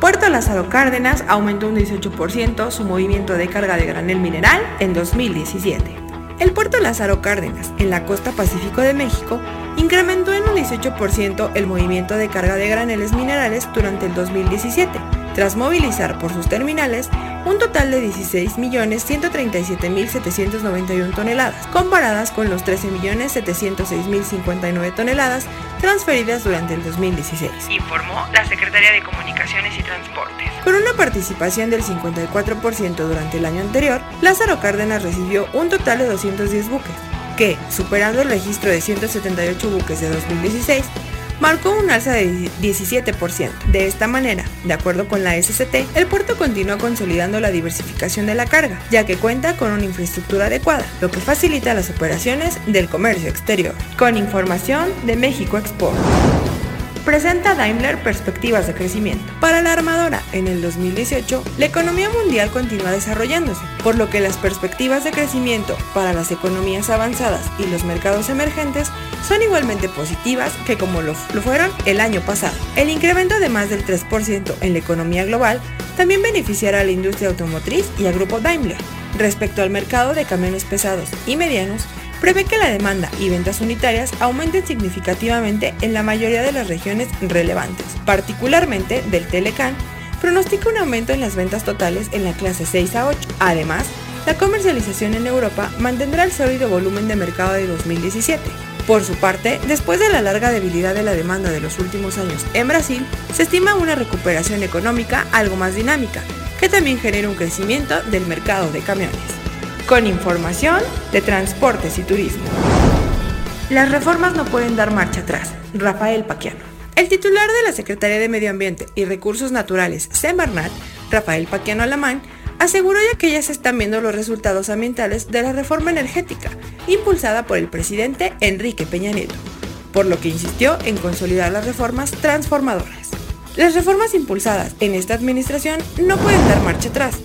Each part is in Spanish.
Puerto Lázaro Cárdenas aumentó un 18% su movimiento de carga de granel mineral en 2017. El puerto Lázaro Cárdenas, en la costa pacífico de México, incrementó en un 18% el movimiento de carga de graneles minerales durante el 2017, tras movilizar por sus terminales un total de 16.137.791 toneladas, comparadas con los 13.706.059 toneladas transferidas durante el 2016, informó la Secretaría de Comunicaciones y Transportes. Con una participación del 54% durante el año anterior, Lázaro Cárdenas recibió un total de 210 buques, que, superando el registro de 178 buques de 2016, marcó un alza de 17%. De esta manera, de acuerdo con la SCT, el puerto continúa consolidando la diversificación de la carga, ya que cuenta con una infraestructura adecuada, lo que facilita las operaciones del comercio exterior. Con información de México Export presenta Daimler perspectivas de crecimiento. Para la armadora, en el 2018, la economía mundial continúa desarrollándose, por lo que las perspectivas de crecimiento para las economías avanzadas y los mercados emergentes son igualmente positivas que como lo, fueron el año pasado. El incremento de más del 3% en la economía global también beneficiará a la industria automotriz y al grupo Daimler. Respecto al mercado de camiones pesados y medianos, prevé que la demanda y ventas unitarias aumenten significativamente en la mayoría de las regiones relevantes, particularmente del Telecan, pronostica un aumento en las ventas totales en la clase 6 a 8. Además, la comercialización en Europa mantendrá el sólido volumen de mercado de 2017. Por su parte, después de la larga debilidad de la demanda de los últimos años en Brasil, se estima una recuperación económica algo más dinámica, que también genera un crecimiento del mercado de camiones con información de transportes y turismo. Las reformas no pueden dar marcha atrás. Rafael Paquiano. El titular de la Secretaría de Medio Ambiente y Recursos Naturales, Semarnat, Rafael Paquiano Alamán, aseguró ya que ya se están viendo los resultados ambientales de la reforma energética impulsada por el presidente Enrique Peña Nieto, por lo que insistió en consolidar las reformas transformadoras. Las reformas impulsadas en esta administración no pueden dar marcha atrás,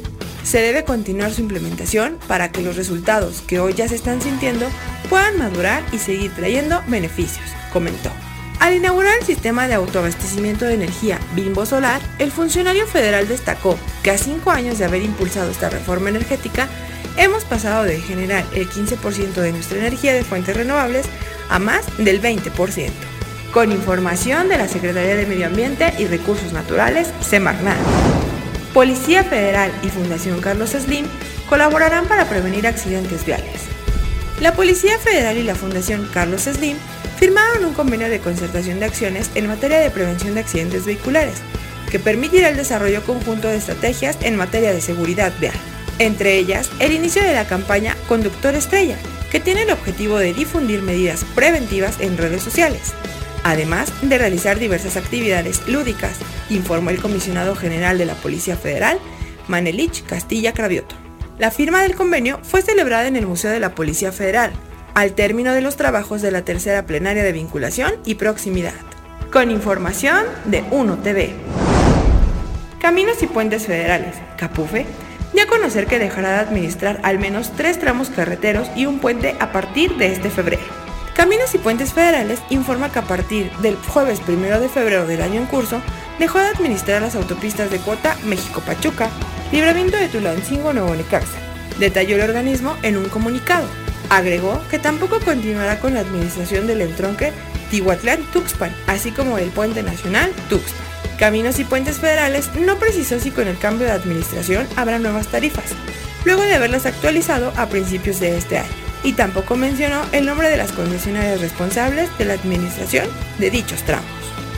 se debe continuar su implementación para que los resultados que hoy ya se están sintiendo puedan madurar y seguir trayendo beneficios, comentó. Al inaugurar el sistema de autoabastecimiento de energía Bimbo Solar, el funcionario federal destacó que a cinco años de haber impulsado esta reforma energética, hemos pasado de generar el 15% de nuestra energía de fuentes renovables a más del 20%. Con información de la Secretaría de Medio Ambiente y Recursos Naturales, Semarnat. Policía Federal y Fundación Carlos Slim colaborarán para prevenir accidentes viales. La Policía Federal y la Fundación Carlos Slim firmaron un convenio de concertación de acciones en materia de prevención de accidentes vehiculares, que permitirá el desarrollo conjunto de estrategias en materia de seguridad vial. Entre ellas, el inicio de la campaña Conductor Estrella, que tiene el objetivo de difundir medidas preventivas en redes sociales, además de realizar diversas actividades lúdicas, informó el comisionado general de la Policía Federal, Manelich Castilla Cravioto. La firma del convenio fue celebrada en el Museo de la Policía Federal, al término de los trabajos de la tercera plenaria de vinculación y proximidad. Con información de 1TV. Caminos y Puentes Federales, Capufe, ya conocer que dejará de administrar al menos tres tramos carreteros y un puente a partir de este febrero. Caminos y Puentes Federales informa que a partir del jueves 1 de febrero del año en curso, dejó de administrar las autopistas de cuota México-Pachuca, Libramiento de Tulancingo Nuevo Necaxa. Detalló el organismo en un comunicado. Agregó que tampoco continuará con la administración del entronque Tihuatlán-Tuxpan, así como del Puente Nacional Tuxpan. Caminos y Puentes Federales no precisó si con el cambio de administración habrá nuevas tarifas, luego de haberlas actualizado a principios de este año y tampoco mencionó el nombre de las concesionarias responsables de la administración de dichos tramos.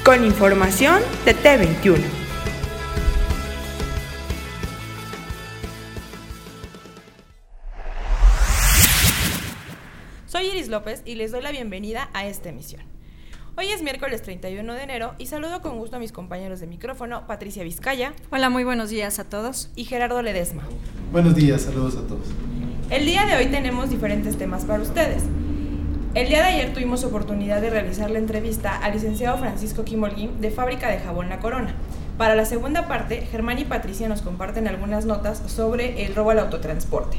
Con información de T21. Soy Iris López y les doy la bienvenida a esta emisión. Hoy es miércoles 31 de enero y saludo con gusto a mis compañeros de micrófono, Patricia Vizcaya. Hola, muy buenos días a todos. Y Gerardo Ledesma. Buenos días, saludos a todos. El día de hoy tenemos diferentes temas para ustedes. El día de ayer tuvimos oportunidad de realizar la entrevista al licenciado Francisco Kimolguín de Fábrica de Jabón La Corona. Para la segunda parte, Germán y Patricia nos comparten algunas notas sobre el robo al autotransporte.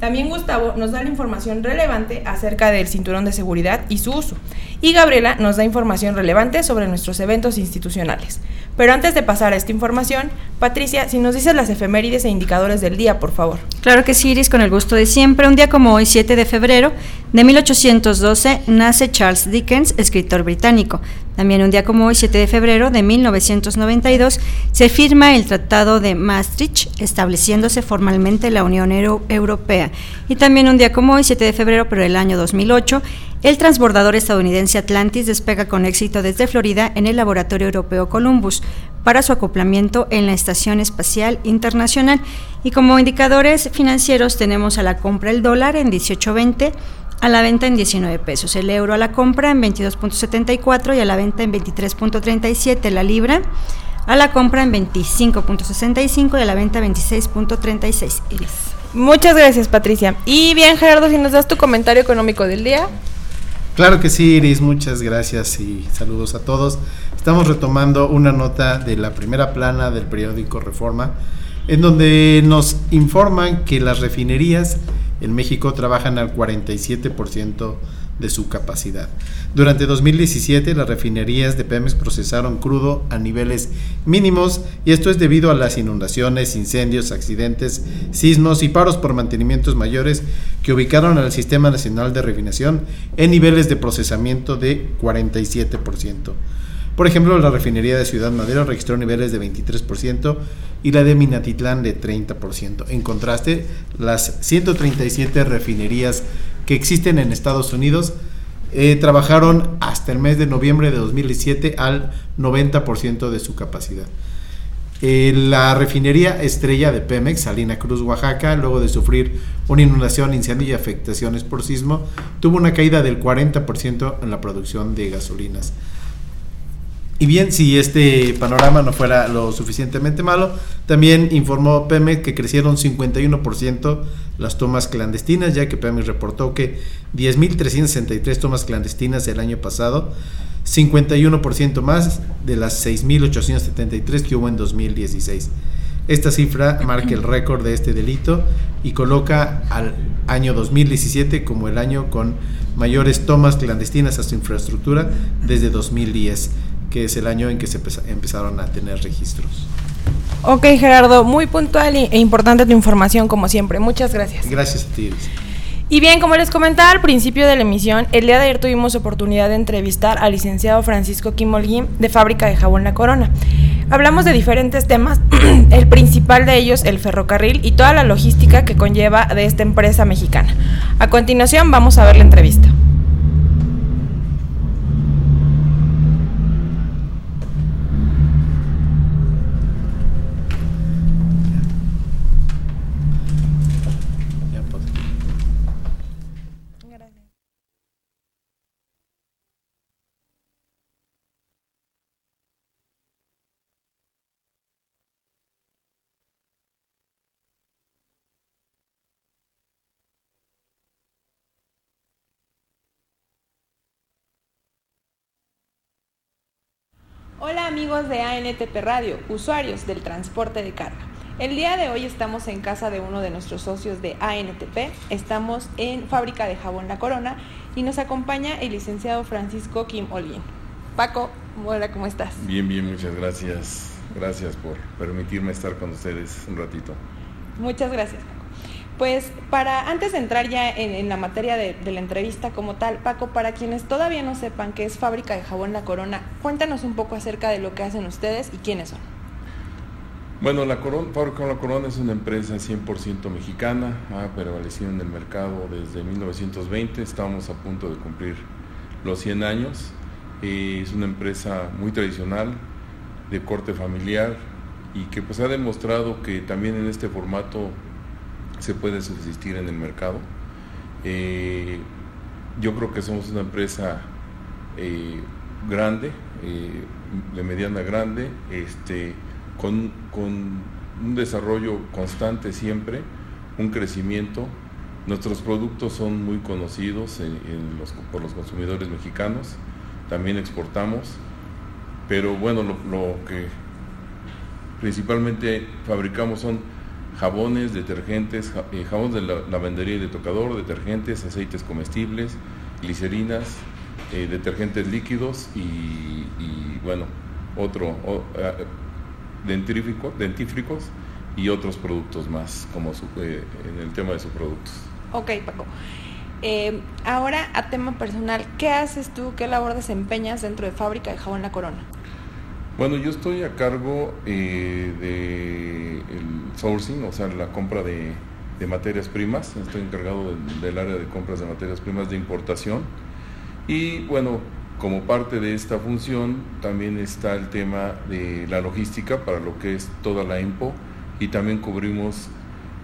También Gustavo nos da la información relevante acerca del cinturón de seguridad y su uso. Y Gabriela nos da información relevante sobre nuestros eventos institucionales. Pero antes de pasar a esta información, Patricia, si nos dices las efemérides e indicadores del día, por favor. Claro que sí, Iris, con el gusto de siempre. Un día como hoy, 7 de febrero de 1812, nace Charles Dickens, escritor británico. También un día como hoy, 7 de febrero de 1992, se firma el Tratado de Maastricht, estableciéndose formalmente la Unión Europea. Y también un día como hoy, 7 de febrero, pero del año 2008, el transbordador estadounidense Atlantis despega con éxito desde Florida en el Laboratorio Europeo Columbus para su acoplamiento en la Estación Espacial Internacional. Y como indicadores financieros tenemos a la compra el dólar en 18.20, a la venta en 19 pesos, el euro a la compra en 22.74 y a la venta en 23.37, la libra a la compra en 25.65 y a la venta en 26.36. Iris. Muchas gracias, Patricia. Y bien, Gerardo, si nos das tu comentario económico del día. Claro que sí, Iris, muchas gracias y saludos a todos. Estamos retomando una nota de la primera plana del periódico Reforma, en donde nos informan que las refinerías en México trabajan al 47% de su capacidad. Durante 2017 las refinerías de Pemex procesaron crudo a niveles mínimos y esto es debido a las inundaciones, incendios, accidentes, sismos y paros por mantenimientos mayores que ubicaron al Sistema Nacional de Refinación en niveles de procesamiento de 47%. Por ejemplo, la refinería de Ciudad Madero registró niveles de 23% y la de Minatitlán de 30%. En contraste, las 137 refinerías que existen en Estados Unidos eh, trabajaron hasta el mes de noviembre de 2017 al 90% de su capacidad. Eh, la refinería estrella de Pemex, Salina Cruz, Oaxaca, luego de sufrir una inundación, incendio y afectaciones por sismo, tuvo una caída del 40% en la producción de gasolinas. Y bien, si este panorama no fuera lo suficientemente malo, también informó Pemex que crecieron 51% las tomas clandestinas, ya que Pemex reportó que 10.363 tomas clandestinas el año pasado, 51% más de las 6.873 que hubo en 2016. Esta cifra marca el récord de este delito y coloca al año 2017 como el año con mayores tomas clandestinas a su infraestructura desde 2010 que es el año en que se empezaron a tener registros. Ok, Gerardo, muy puntual e importante tu información, como siempre. Muchas gracias. Gracias a ti. Y bien, como les comentaba al principio de la emisión, el día de ayer tuvimos oportunidad de entrevistar al licenciado Francisco Kimolguín de Fábrica de Jabón La Corona. Hablamos de diferentes temas, el principal de ellos el ferrocarril y toda la logística que conlleva de esta empresa mexicana. A continuación vamos a ver la entrevista. Hola ANTP Radio, usuarios del transporte de carga. El día de hoy estamos en casa de uno de nuestros socios de ANTP, estamos en Fábrica de Jabón La Corona y nos acompaña el licenciado Francisco Kim Olguín. Paco, hola, ¿cómo estás? Bien, bien, muchas gracias. Gracias por permitirme estar con ustedes un ratito. Muchas gracias. Pues para antes de entrar ya en, la materia de, la entrevista como tal, Paco, para quienes todavía no sepan qué es Fábrica de Jabón La Corona, cuéntanos un poco acerca de lo que hacen ustedes y quiénes son. Bueno, la Corona, Fábrica La Corona es una empresa 100% mexicana, ha prevalecido en el mercado desde 1920, estamos a punto de cumplir los 100 años. Eh, es una empresa muy tradicional, de corte familiar y que pues ha demostrado que también en este formato se puede subsistir en el mercado. Eh, yo creo que somos una empresa eh, grande, de mediana grande, este, con, un desarrollo constante siempre, un crecimiento. Nuestros productos son muy conocidos por los consumidores mexicanos, también exportamos, pero bueno, lo, que principalmente fabricamos son jabones, detergentes, eh, jabones de la, lavandería y de tocador, detergentes, aceites comestibles, glicerinas, eh, detergentes líquidos y, bueno, otro, eh, dentífricos y otros productos más, como eh, en el tema de sus productos. Ok, Paco. Ahora, a tema personal, ¿qué haces tú, qué labor desempeñas dentro de Fábrica de Jabón La Corona? Bueno, yo estoy a cargo eh, de el sourcing, o sea, la compra de, materias primas. Estoy encargado del área de compras de materias primas de importación. Y bueno, como parte de esta función también está el tema de la logística para lo que es toda la EMPO y también cubrimos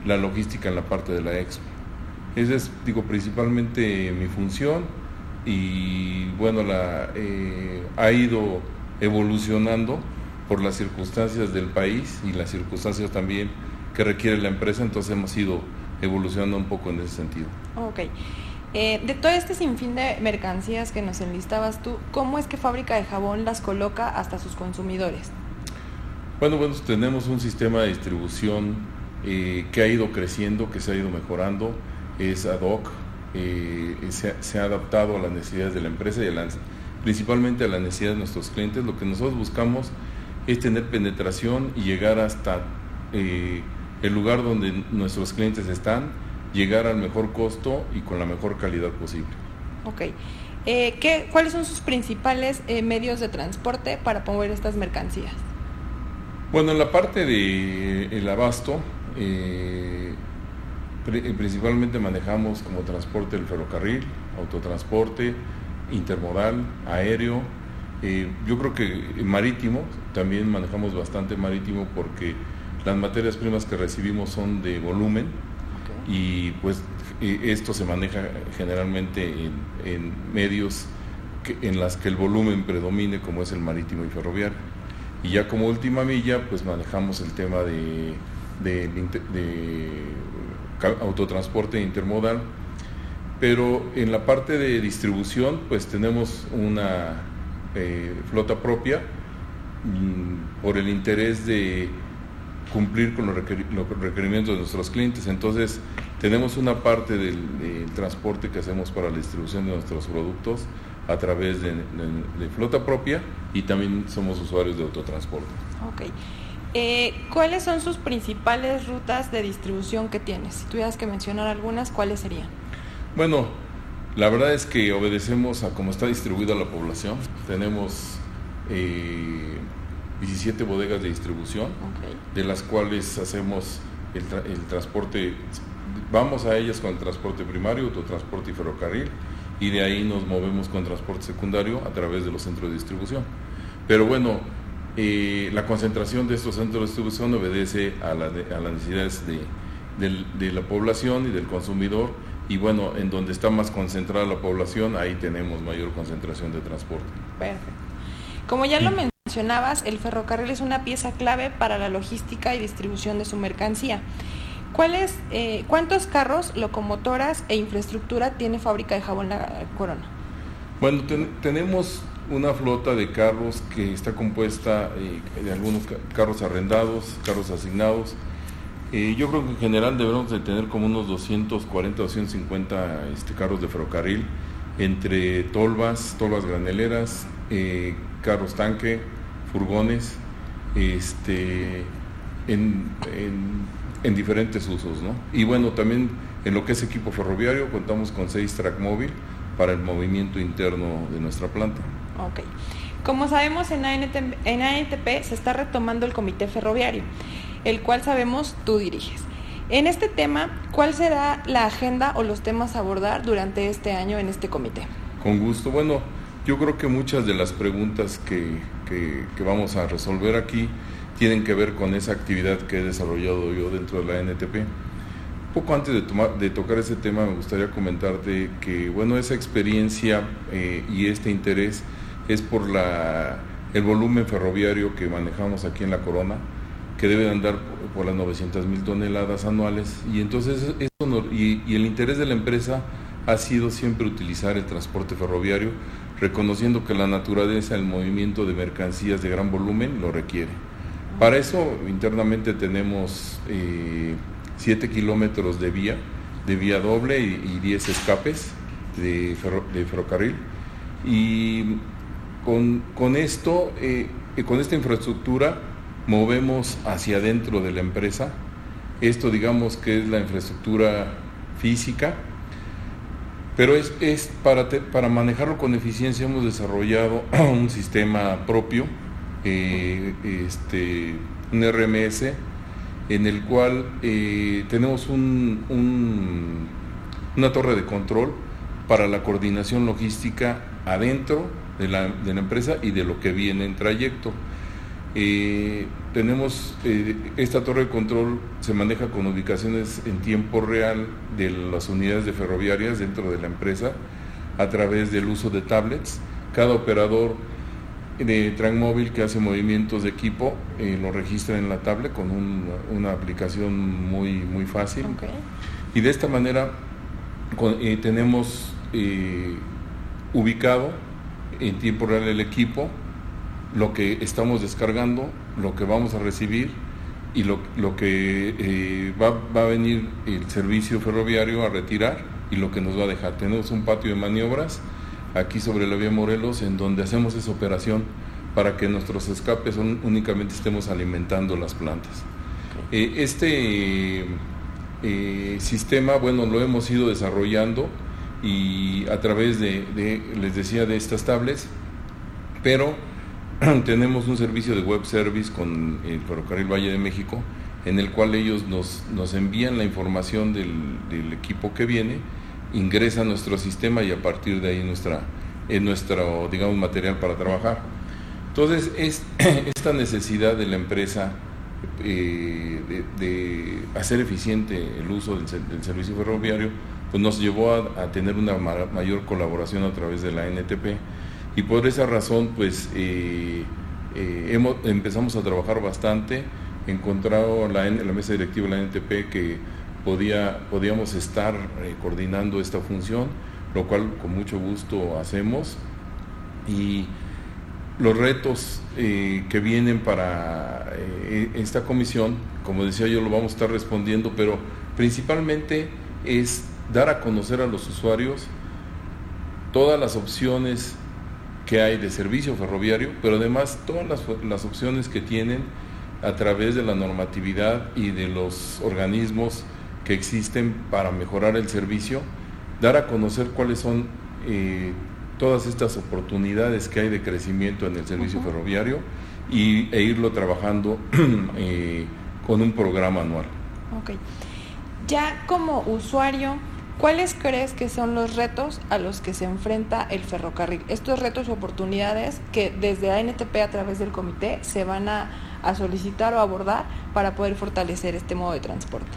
la logística en la parte de la expo. Esa es, digo, principalmente mi función y bueno, la, eh, ha ido evolucionando por las circunstancias del país y las circunstancias también que requiere la empresa, entonces hemos ido evolucionando un poco en ese sentido. Ok. Eh, de todo este sinfín de mercancías que nos enlistabas tú, ¿cómo es que Fábrica de Jabón las coloca hasta sus consumidores? Bueno, bueno, tenemos un sistema de distribución eh, que ha ido creciendo, que se ha ido mejorando, es ad hoc, eh, se, ha adaptado a las necesidades de la empresa y principalmente a las necesidades de nuestros clientes. Lo que nosotros buscamos es tener penetración y llegar hasta el lugar donde nuestros clientes están llegar al mejor costo y con la mejor calidad posible. Ok. Eh, ¿qué, ¿Cuáles son sus principales eh, medios de transporte para mover estas mercancías? Bueno, en la parte del el abasto, eh, principalmente manejamos como transporte el ferrocarril, autotransporte, intermodal, aéreo. yo creo que marítimo, también manejamos bastante marítimo porque las materias primas que recibimos son de volumen, y pues esto se maneja generalmente en, medios en las que el volumen predomine como es el marítimo y ferroviario. Y ya como última milla pues manejamos el tema de, autotransporte intermodal, pero en la parte de distribución pues tenemos una eh, flota propia mm, por el interés de cumplir con los, requerimientos de nuestros clientes. Entonces, tenemos una parte del, transporte que hacemos para la distribución de nuestros productos a través de, flota propia y también somos usuarios de autotransporte. Ok. Eh, ¿Cuáles son sus principales rutas de distribución que tienes? Si tuvieras que mencionar algunas, ¿cuáles serían? Bueno, la verdad es que obedecemos a cómo está distribuida la población. Tenemos eh, 17 bodegas de distribución, de las cuales hacemos el, transporte, vamos a ellas con el transporte primario, autotransporte y ferrocarril, y de ahí nos movemos con transporte secundario a través de los centros de distribución. Pero bueno, eh, la concentración de estos centros de distribución obedece a, las necesidades de, la población y del consumidor, y bueno, en donde está más concentrada la población, ahí tenemos mayor concentración de transporte. Perfecto. Como ya lo mencionabas, el ferrocarril es una pieza clave para la logística y distribución de su mercancía. ¿Cuáles, eh, ¿Cuántos carros, locomotoras e infraestructura tiene Fábrica de Jabón La Corona? Bueno, tenemos una flota de carros que está compuesta eh, de algunos carros arrendados, carros asignados. Eh, yo creo que en general debemos de tener como unos 240, 250 este, carros de ferrocarril, entre tolvas, tolvas graneleras, carros tanque, furgones este, en, diferentes usos. ¿no? Y bueno, también en lo que es equipo ferroviario contamos con seis track móvil para el movimiento interno de nuestra planta. Ok. Como sabemos, en ANTP, en ANTP se está retomando el comité ferroviario. El cual sabemos tú diriges. En este tema, ¿cuál será la agenda o los temas a abordar durante este año en este comité? Con gusto. Bueno, yo creo que muchas de las preguntas que, vamos a resolver aquí tienen que ver con esa actividad que he desarrollado yo dentro de la NTP. Poco antes de tocar ese tema me gustaría comentarte que bueno, esa experiencia eh, y este interés es por la, el volumen ferroviario que manejamos aquí en la Corona que debe andar por, las 900 mil toneladas anuales. Y entonces y, el interés de la empresa ha sido siempre utilizar el transporte ferroviario, reconociendo que la naturaleza del movimiento de mercancías de gran volumen lo requiere. Para eso internamente tenemos 7 eh, kilómetros de vía, de vía doble y, 10 escapes de, de, ferrocarril. Y con, con esto, eh, con esta infraestructura, movemos hacia adentro de la empresa. Esto digamos que es la infraestructura física, pero es, es para, para manejarlo con eficiencia hemos desarrollado un sistema propio, eh, este, un RMS, en el cual eh, tenemos un, una torre de control para la coordinación logística adentro de la, de la empresa y de lo que viene en trayecto. Eh, tenemos eh, esta torre de control, se maneja con ubicaciones en tiempo real de las unidades de ferroviarias dentro de la empresa a través del uso de tablets. Cada operador de Transmóvil que hace movimientos de equipo eh, lo registra en la tablet con una aplicación muy, muy fácil. Y de esta manera tenemos ubicado en tiempo real el equipo lo que estamos descargando, lo que vamos a recibir y lo, que eh, va, a venir el servicio ferroviario a retirar y lo que nos va a dejar. Tenemos un patio de maniobras aquí sobre la vía Morelos en donde hacemos esa operación para que nuestros escapes únicamente estemos alimentando las plantas. Eh, este eh, sistema, bueno, lo hemos ido desarrollando y a través de, de les decía, de estas tablets, pero tenemos un servicio de web service con el Ferrocarril Valle de México, en el cual ellos nos, nos envían la información del, equipo que viene, ingresa a nuestro sistema y a partir de ahí nuestra, es nuestro, digamos, material para trabajar. Entonces, es, esta necesidad de la empresa eh, de, hacer eficiente el uso del, servicio ferroviario, pues nos llevó a tener una mayor colaboración a través de la NTP y por esa razón pues eh, eh, hemos, empezamos a trabajar bastante, encontrado la, mesa directiva de la NTP que podía, podíamos estar eh, coordinando esta función, lo cual con mucho gusto hacemos. Y los retos que vienen para esta comisión, como decía yo, lo vamos a estar respondiendo, pero principalmente es dar a conocer a los usuarios todas las opciones que hay de servicio ferroviario, pero además todas las, opciones que tienen a través de la normatividad y de los organismos que existen para mejorar el servicio, dar a conocer cuáles son eh, todas estas oportunidades que hay de crecimiento en el servicio ferroviario y, e irlo trabajando eh, con un programa anual. Okay. Ya como usuario, ¿Cuáles crees que son los retos a los que se enfrenta el ferrocarril? Estos retos o oportunidades que desde ANTP a través del comité se van a, solicitar o abordar para poder fortalecer este modo de transporte.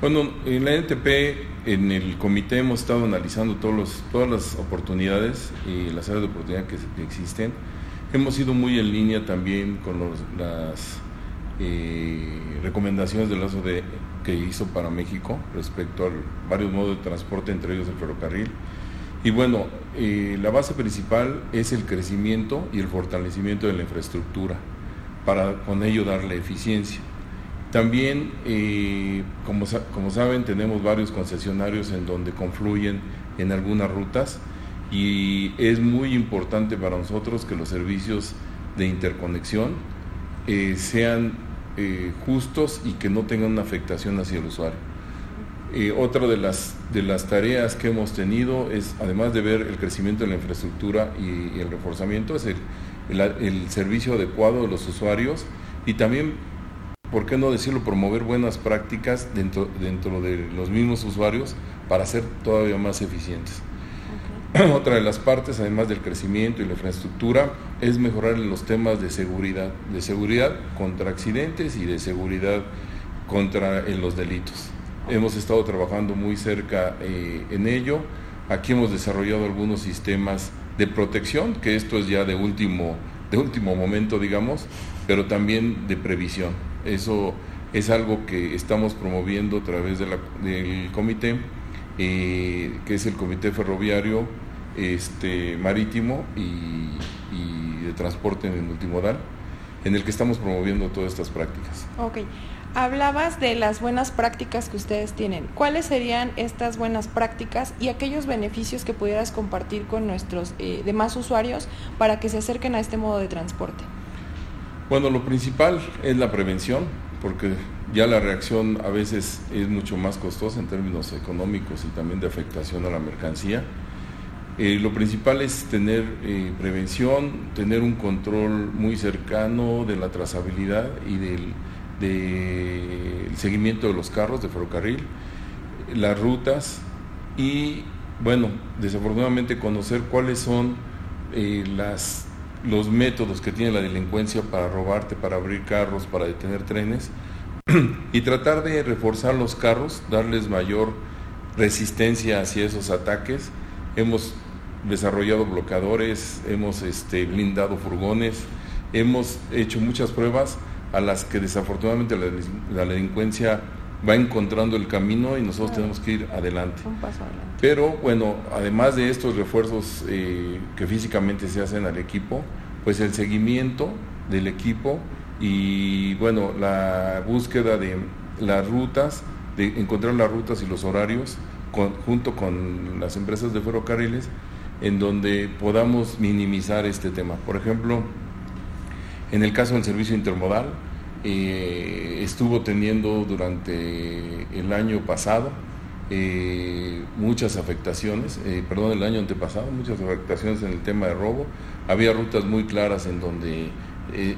Bueno, en la ANTP, en el comité hemos estado analizando todos los, todas las oportunidades y las áreas de oportunidad que, existen. Hemos ido muy en línea también con las eh, recomendaciones del lazo de que hizo para México respecto a varios modos de transporte, entre ellos el ferrocarril. Y bueno, eh, la base principal es el crecimiento y el fortalecimiento de la infraestructura, para con ello darle eficiencia. También, eh, como, como saben, tenemos varios concesionarios en donde confluyen en algunas rutas y es muy importante para nosotros que los servicios de interconexión eh, sean eh, justos y que no tengan una afectación hacia el usuario. Eh, otra de las, de las tareas que hemos tenido es, además de ver el crecimiento de la infraestructura y, el reforzamiento, es el, servicio adecuado de los usuarios y también ¿por qué no decirlo? Promover buenas prácticas dentro, dentro de los mismos usuarios para ser todavía más eficientes. Otra de las partes, además del crecimiento y la infraestructura, es mejorar en los temas de seguridad, de seguridad contra accidentes y de seguridad contra los delitos. Hemos estado trabajando muy cerca eh, en ello. Aquí hemos desarrollado algunos sistemas de protección, que esto es ya de último, de último momento, digamos, pero también de previsión. Eso es algo que estamos promoviendo a través del comité, eh, que es el Comité Ferroviario este, Marítimo y, y de Transporte en el Multimodal, en el que estamos promoviendo todas estas prácticas. Ok. Hablabas de las buenas prácticas que ustedes tienen. ¿Cuáles serían estas buenas prácticas y aquellos beneficios que pudieras compartir con nuestros eh, demás usuarios para que se acerquen a este modo de transporte? Bueno, lo principal es la prevención, porque ya la reacción a veces es mucho más costosa en términos económicos y también de afectación a la mercancía. Eh, lo principal es tener eh, prevención, tener un control muy cercano de la trazabilidad y del seguimiento de los carros de ferrocarril, las rutas y, bueno, desafortunadamente conocer cuáles son eh, los métodos que tiene la delincuencia para robarte, para abrir carros, para detener trenes y tratar de reforzar los carros, darles mayor resistencia hacia esos ataques. Hemos desarrollado bloqueadores, hemos este, blindado furgones, hemos hecho muchas pruebas a las que desafortunadamente la, delincuencia va encontrando el camino y nosotros tenemos que ir adelante. Pero bueno, además de estos refuerzos eh, que físicamente se hacen al equipo, pues el seguimiento del equipo y bueno, la búsqueda de las rutas, de encontrar las rutas y los horarios junto con las empresas de ferrocarriles en donde podamos minimizar este tema. Por ejemplo, en el caso del servicio intermodal, eh, estuvo teniendo durante el año pasado eh, muchas afectaciones, eh, perdón, el año antepasado, muchas afectaciones en el tema de robo. Había rutas muy claras en donde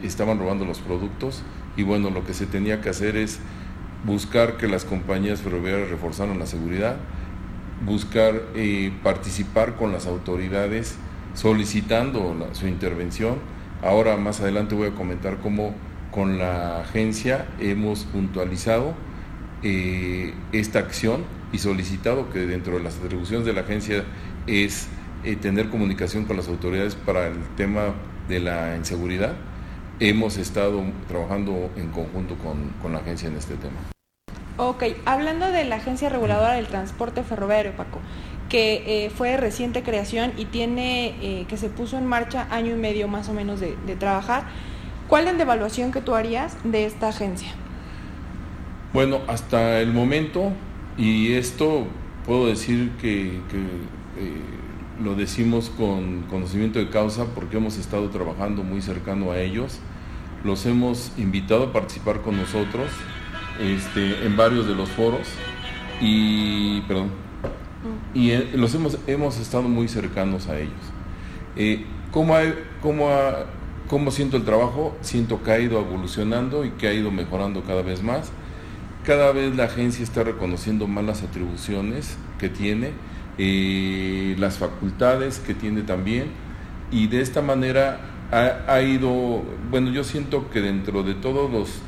estaban robando los productos y bueno, lo que se tenía que hacer es buscar que las compañías ferroviarias reforzaran la seguridad, buscar participar con las autoridades solicitando su intervención Ahora más adelante voy a comentar cómo con la agencia hemos puntualizado eh, esta acción y solicitado que dentro de las atribuciones de la agencia es eh, tener comunicación con las autoridades para el tema de la inseguridad. Hemos estado trabajando en conjunto con, la agencia en este tema. Ok, hablando de la Agencia Reguladora del Transporte Ferroviario, Paco, que eh, fue de reciente creación y tiene eh, que se puso en marcha año y medio más o menos de, trabajar. ¿Cuál es la evaluación que tú harías de esta agencia? Bueno, hasta el momento, y esto puedo decir que, eh, lo decimos con conocimiento de causa porque hemos estado trabajando muy cercano a ellos, los hemos invitado a participar con nosotros este, en varios de los foros y, perdón, y eh, los hemos, hemos estado muy cercanos a ellos. Eh, ¿cómo, cómo, siento el trabajo? Siento que ha ido evolucionando y que ha ido mejorando cada vez más. Cada vez la agencia está reconociendo más las atribuciones que tiene, eh, las facultades que tiene también, y de esta manera ha, ha ido, bueno, yo siento que dentro de todos los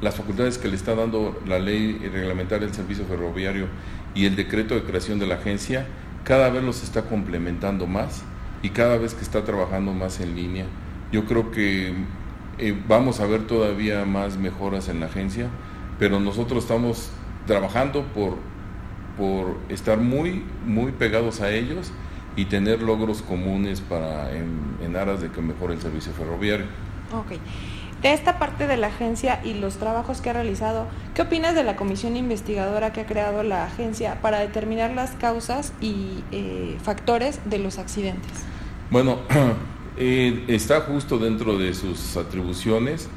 las facultades que le está dando la ley reglamentaria del servicio ferroviario y el decreto de creación de la agencia, cada vez los está complementando más y cada vez que está trabajando más en línea. Yo creo que eh, vamos a ver todavía más mejoras en la agencia, pero nosotros estamos trabajando por, por estar muy, muy pegados a ellos y tener logros comunes para en, en aras de que mejore el servicio ferroviario. Okay de esta parte de la agencia y los trabajos que ha realizado, ¿qué opinas de la comisión investigadora que ha creado la agencia para determinar las causas y eh, factores de los accidentes? Bueno, eh, está justo dentro de sus atribuciones,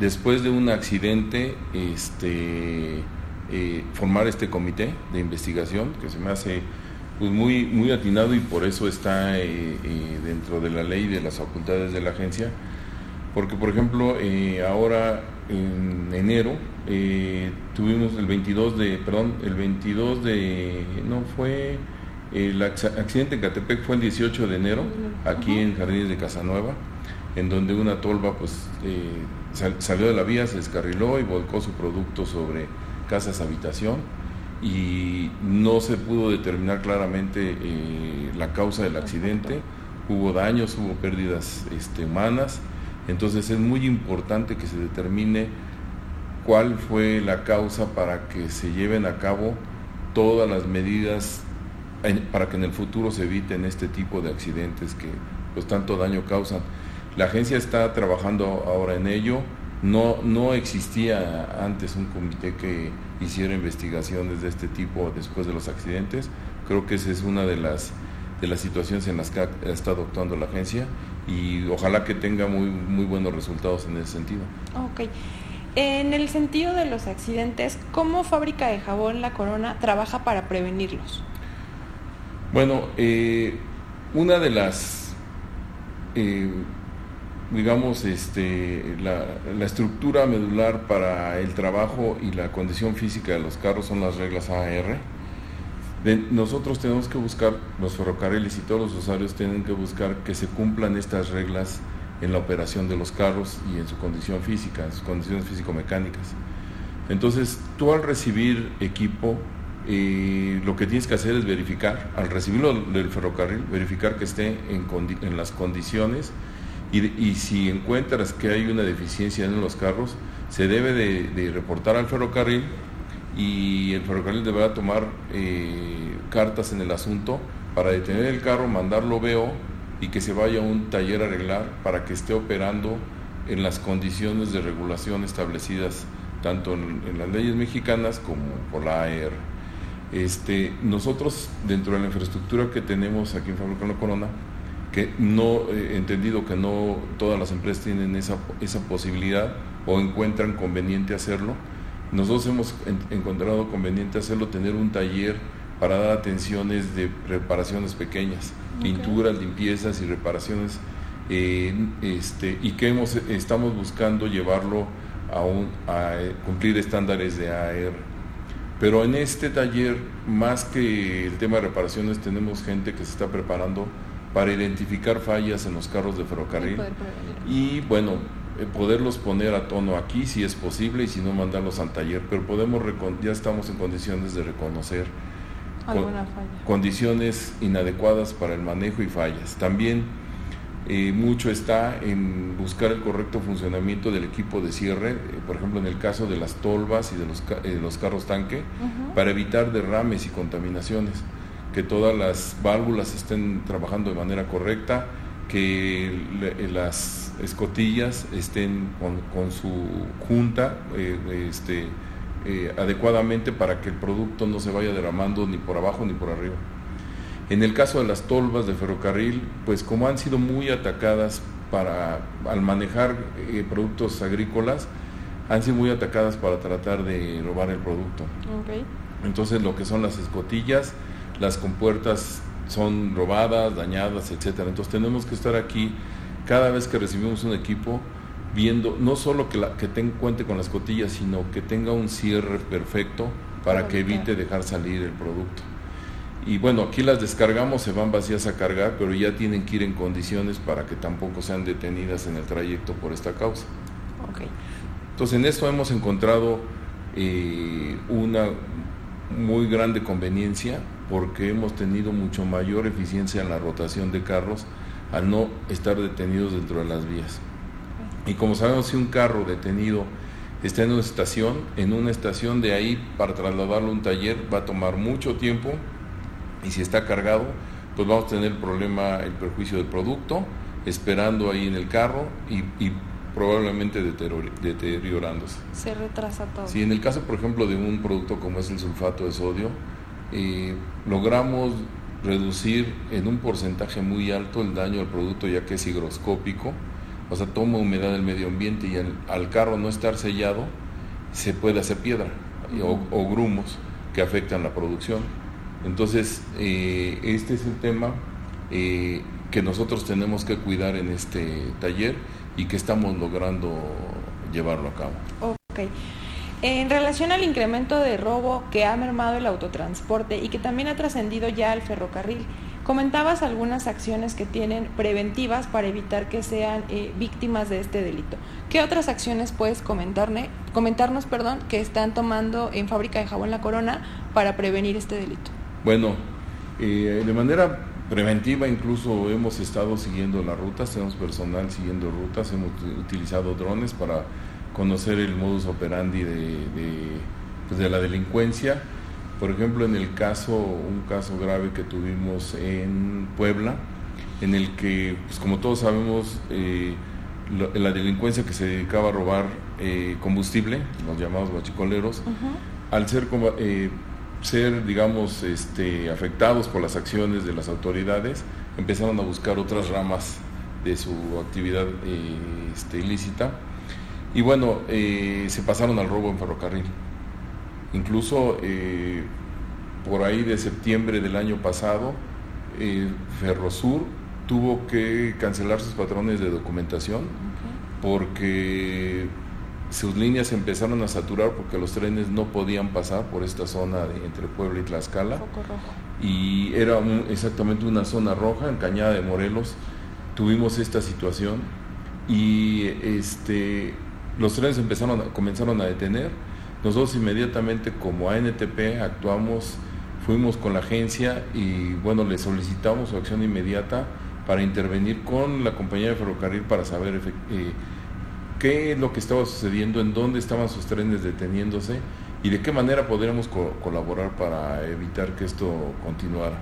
después de un accidente, este, eh, formar este comité de investigación que se me hace pues, muy, muy atinado y por eso está dentro de la ley de las facultades de la agencia Porque, por ejemplo, eh, ahora en enero eh, tuvimos el 22 de, perdón, el 22 de, no fue, el accidente en Catepec fue el 18 de enero, aquí en Jardines de Casanueva, en donde una tolva pues eh, salió de la vía, se descarriló y volcó su producto sobre casas habitación y no se pudo determinar claramente la causa del accidente, hubo daños, hubo pérdidas este, humanas, entonces es muy importante que se determine cuál fue la causa para que se lleven a cabo todas las medidas para que en el futuro se eviten este tipo de accidentes que pues tanto daño causan. La agencia está trabajando ahora en ello. No, no existía antes un comité que hiciera investigaciones de este tipo después de los accidentes. Creo que esa es una de las, de las situaciones en las que ha estado actuando la agencia y ojalá que tenga muy, muy buenos resultados en ese sentido. Ok. En el sentido de los accidentes, ¿cómo Fábrica de Jabón La Corona trabaja para prevenirlos? Bueno, eh, una de las, eh, digamos, este, la, la, estructura medular para el trabajo y la condición física de los carros son las reglas AR nosotros tenemos que buscar, los ferrocarriles y todos los usuarios tienen que buscar que se cumplan estas reglas en la operación de los carros y en su condición física, en sus condiciones físico-mecánicas. Entonces, tú al recibir equipo, eh, lo que tienes que hacer es verificar, al recibirlo del ferrocarril, verificar que esté en, las condiciones y, si encuentras que hay una deficiencia en los carros, se debe de reportar al ferrocarril y el ferrocarril deberá tomar eh, cartas en el asunto para detener el carro, mandarlo veo y que se vaya a un taller a arreglar para que esté operando en las condiciones de regulación establecidas tanto en, las leyes mexicanas como por la AER. Este, nosotros, dentro de la infraestructura que tenemos aquí en Fábrica La Corona, que no he entendido que no todas las empresas tienen esa, esa posibilidad o encuentran conveniente hacerlo, nosotros hemos encontrado conveniente hacerlo, tener un taller para dar atenciones de reparaciones pequeñas, pinturas, limpiezas y reparaciones, eh, este, y que hemos, estamos buscando llevarlo a, un, a cumplir estándares de AR. Pero en este taller, más que el tema de reparaciones, tenemos gente que se está preparando para identificar fallas en los carros de ferrocarril. Y bueno, eh, poderlos poner a tono aquí si es posible y si no mandarlos al taller, pero podemos ya estamos en condiciones de reconocer condiciones inadecuadas para el manejo y fallas. También eh, mucho está en buscar el correcto funcionamiento del equipo de cierre, eh, por ejemplo en el caso de las tolvas y de los, los carros tanque, para evitar derrames y contaminaciones, que todas las válvulas estén trabajando de manera correcta, que las escotillas estén con, su junta eh, este, eh, adecuadamente para que el producto no se vaya derramando ni por abajo ni por arriba. En el caso de las tolvas de ferrocarril, pues como han sido muy atacadas para, al manejar eh, productos agrícolas, han sido muy atacadas para tratar de robar el producto. Entonces lo que son las escotillas, las compuertas son robadas, dañadas, etcétera. Entonces tenemos que estar aquí cada vez que recibimos un equipo, viendo no solo que, la, que cuente con las cotillas, sino que tenga un cierre perfecto para que evite dejar salir el producto. Y bueno, aquí las descargamos, se van vacías a cargar, pero ya tienen que ir en condiciones para que tampoco sean detenidas en el trayecto por esta causa. Entonces en esto hemos encontrado eh, una muy grande conveniencia porque hemos tenido mucho mayor eficiencia en la rotación de carros al no estar detenidos dentro de las vías. Y como sabemos, si un carro detenido está en una estación, en una estación de ahí para trasladarlo a un taller va a tomar mucho tiempo y si está cargado, pues vamos a tener el problema, el perjuicio del producto, esperando ahí en el carro y, probablemente deteriorándose. Se retrasa todo. Si en el caso, por ejemplo, de un producto como es el sulfato de sodio, eh, logramos reducir en un porcentaje muy alto el daño al producto ya que es higroscópico, o sea, toma humedad del medio ambiente y al, carro no estar sellado se puede hacer piedra o, grumos que afectan la producción. Entonces, eh, este es el tema eh, que nosotros tenemos que cuidar en este taller y que estamos logrando llevarlo a cabo. Ok. En relación al incremento de robo que ha mermado el autotransporte y que también ha trascendido ya al ferrocarril, comentabas algunas acciones que tienen preventivas para evitar que sean eh, víctimas de este delito. ¿Qué otras acciones puedes comentarme, comentarnos perdón, que están tomando en Fábrica de Jabón La Corona para prevenir este delito? Bueno, eh, de manera preventiva incluso hemos estado siguiendo las rutas, tenemos personal siguiendo rutas, hemos utilizado drones para conocer el modus operandi de, pues, de, la delincuencia. Por ejemplo, en el caso, un caso grave que tuvimos en Puebla, en el que, pues como todos sabemos, eh, la delincuencia que se dedicaba a robar eh, combustible, los llamados guachicoleros, al ser, eh, ser, digamos, este, afectados por las acciones de las autoridades, empezaron a buscar otras ramas de su actividad este, ilícita y bueno, eh, se pasaron al robo en ferrocarril. Incluso eh, por ahí de septiembre del año pasado, eh, Ferrosur tuvo que cancelar sus patrones de documentación porque sus líneas empezaron a saturar porque los trenes no podían pasar por esta zona entre Puebla y Tlaxcala. Y era exactamente una zona roja, en Cañada de Morelos. Tuvimos esta situación y este los trenes comenzaron a detener. Nosotros inmediatamente como ANTP actuamos, fuimos con la agencia y bueno, le solicitamos su acción inmediata para intervenir con la compañía de ferrocarril para saber eh, qué es lo que estaba sucediendo, en dónde estaban sus trenes deteniéndose y de qué manera podríamos colaborar para evitar que esto continuara.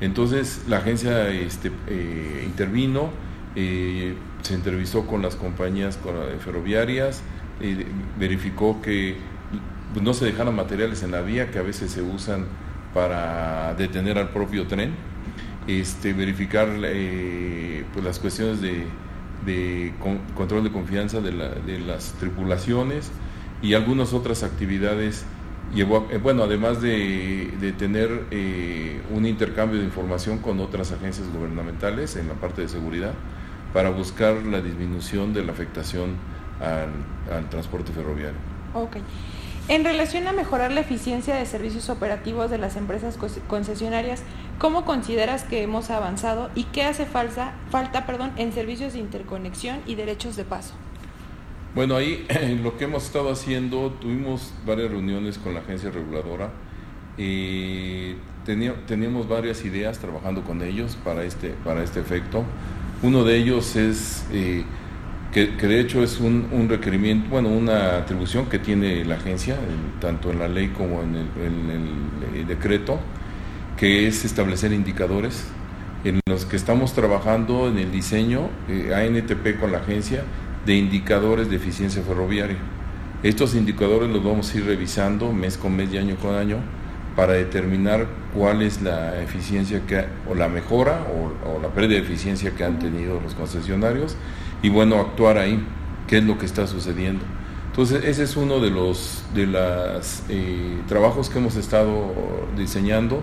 Entonces la agencia este, eh, intervino, eh, se entrevistó con las compañías ferroviarias, y verificó que no se dejaran materiales en la vía que a veces se usan para detener al propio tren, este, verificar eh, pues las cuestiones de, control de confianza de, las tripulaciones y algunas otras actividades. Llevó, eh, bueno, además de, tener eh, un intercambio de información con otras agencias gubernamentales en la parte de seguridad, para buscar la disminución de la afectación al, transporte ferroviario. Ok. En relación a mejorar la eficiencia de servicios operativos de las empresas concesionarias, ¿cómo consideras que hemos avanzado y qué hace falta, falta perdón, en servicios de interconexión y derechos de paso? Bueno, ahí lo que hemos estado haciendo, tuvimos varias reuniones con la agencia reguladora y teníamos varias ideas trabajando con ellos para este, para este efecto. Uno de ellos es, eh, que, de hecho es un, requerimiento, bueno, una atribución que tiene la agencia, tanto en la ley como en el, decreto, que es establecer indicadores en los que estamos trabajando en el diseño eh, ANTP con la agencia de indicadores de eficiencia ferroviaria. Estos indicadores los vamos a ir revisando mes con mes y año con año para determinar cuál es la eficiencia que, o la mejora o, la pérdida de eficiencia que han tenido los concesionarios y bueno, actuar ahí, qué es lo que está sucediendo. Entonces, ese es uno de los de eh, trabajos que hemos estado diseñando.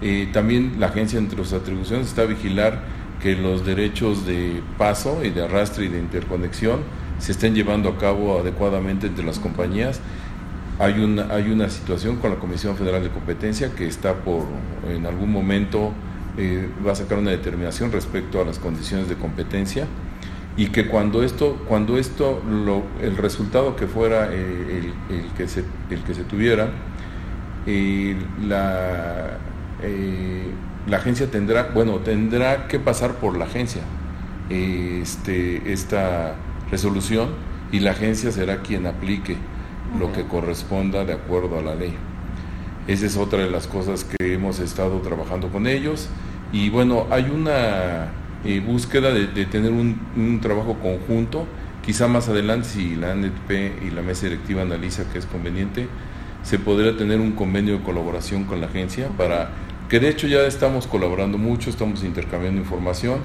Eh, también la agencia entre sus atribuciones está a vigilar que los derechos de paso y de arrastre y de interconexión se estén llevando a cabo adecuadamente entre las compañías hay una, hay una situación con la Comisión Federal de Competencia que está por, en algún momento, eh, va a sacar una determinación respecto a las condiciones de competencia y que cuando esto, cuando esto el resultado que fuera eh, el, que se, el que se tuviera, eh, la, la agencia tendrá, bueno, tendrá que pasar por la agencia este, esta resolución y la agencia será quien aplique lo que corresponda de acuerdo a la ley. Esa es otra de las cosas que hemos estado trabajando con ellos. Y bueno, hay una eh, búsqueda de, tener un, trabajo conjunto. Quizá más adelante, si la ANETP y la mesa directiva analiza que es conveniente, se podría tener un convenio de colaboración con la agencia para que de hecho ya estamos colaborando mucho, estamos intercambiando información.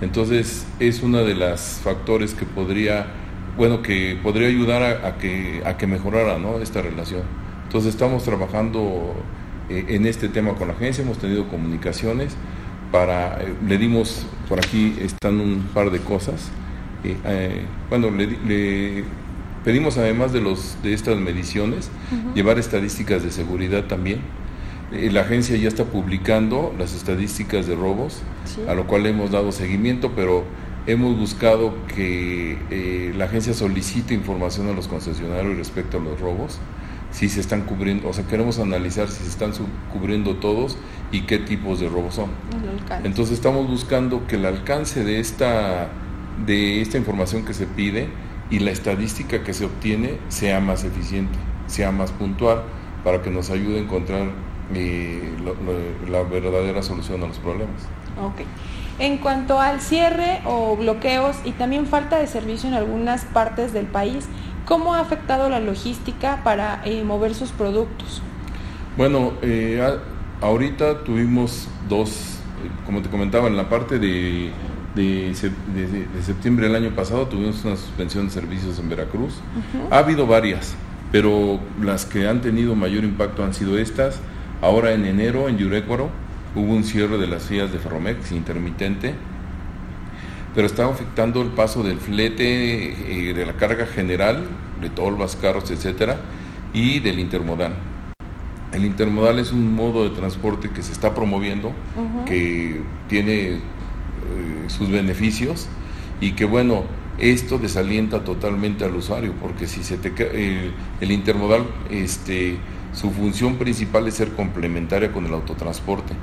Entonces es uno de los factores que podría bueno, que podría ayudar a, que, a que mejorara ¿no? esta relación. Entonces estamos trabajando eh, en este tema con la agencia, hemos tenido comunicaciones para, eh, le dimos, por aquí están un par de cosas, eh, bueno, le, pedimos además de, los, de estas mediciones, llevar estadísticas de seguridad también. la agencia ya está publicando las estadísticas de robos, a lo cual hemos dado seguimiento, pero hemos buscado que la agencia solicite información a los concesionarios respecto a los robos si se están cubriendo, o sea, queremos analizar si se están cubriendo todos y qué tipos de robos son. Entonces estamos buscando que el alcance de esta, de esta información que se pide y la estadística que se obtiene sea más eficiente, sea más puntual, para que nos ayude a encontrar eh, la verdadera solución a los problemas. Okay. En cuanto al cierre o bloqueos y también falta de servicio en algunas partes del país, ¿Cómo ha afectado la logística para eh, mover sus productos? Bueno, eh, ahorita tuvimos dos, como te comentaba, en la parte de, de, septiembre del año pasado tuvimos una suspensión de servicios en Veracruz. Ha habido varias, pero las que han tenido mayor impacto han sido estas. Ahora en enero en Yurecuaro hubo un cierre de las vías de Ferromex intermitente pero está afectando el paso del flete, eh, de la carga general, de tolvas, carros, etcétera, y del intermodal. El intermodal es un modo de transporte que se está promoviendo, que tiene eh, sus beneficios y que bueno, esto desalienta totalmente al usuario, porque si se te eh, el intermodal, este, su función principal es ser complementaria con el autotransporte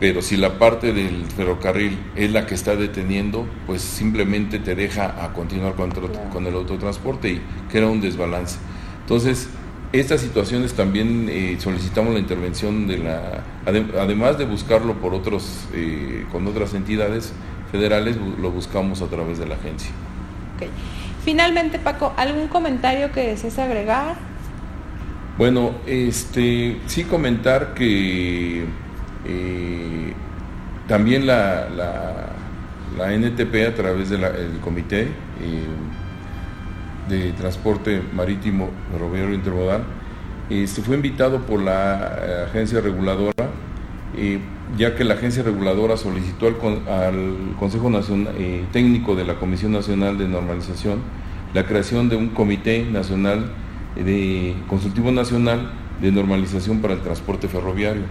pero si la parte del ferrocarril es la que está deteniendo, pues simplemente te deja a continuar con, el autotransporte y crea un desbalance. Entonces, estas situaciones también eh, solicitamos la intervención de la, además de buscarlo por otros, eh, con otras entidades federales, lo buscamos a través de la agencia. Finalmente, Paco, ¿algún comentario que desees agregar? Bueno, este, sí comentar que eh, también la, la, NTP a través del Comité eh, de Transporte Marítimo Ferroviario Intermodal se este, fue invitado por la eh, agencia reguladora, ya que la agencia reguladora solicitó al, Consejo Nacional, Técnico de la Comisión Nacional de Normalización la creación de un Comité Nacional de Consultivo Nacional de Normalización para el Transporte Ferroviario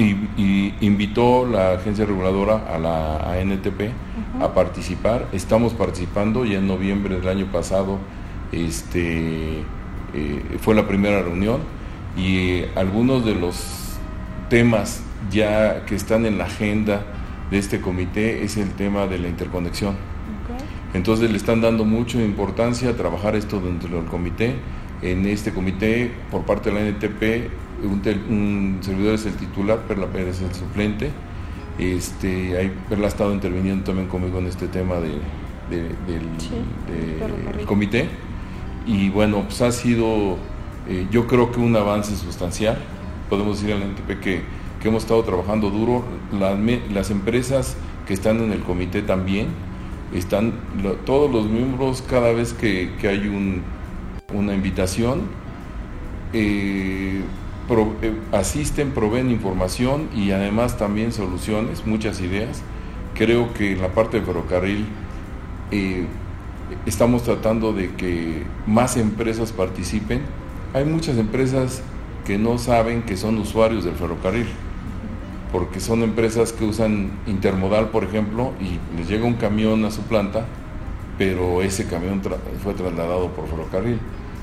y, invitó la agencia reguladora a la ANTP a participar. Estamos participando ya en noviembre del año pasado este, eh, fue la primera reunión y algunos de los temas ya que están en la agenda de este comité es el tema de la interconexión. Entonces le están dando mucha importancia a trabajar esto dentro del comité en este comité, por parte de la NTP, un, servidor es el titular, Perla Pérez es el suplente. Este, ahí Perla ha estado interviniendo también conmigo en este tema de, del comité. Y bueno, pues ha sido, eh, yo creo que un avance sustancial. Podemos decir a la NTP que, que hemos estado trabajando duro. Las, las, empresas que están en el comité también, están todos los miembros cada vez que, que hay un una invitación, eh, eh, asisten, proveen información y además también soluciones, muchas ideas. Creo que en la parte de ferrocarril eh, estamos tratando de que más empresas participen. Hay muchas empresas que no saben que son usuarios del ferrocarril, porque son empresas que usan intermodal, por ejemplo, y les llega un camión a su planta, pero ese camión fue trasladado por ferrocarril.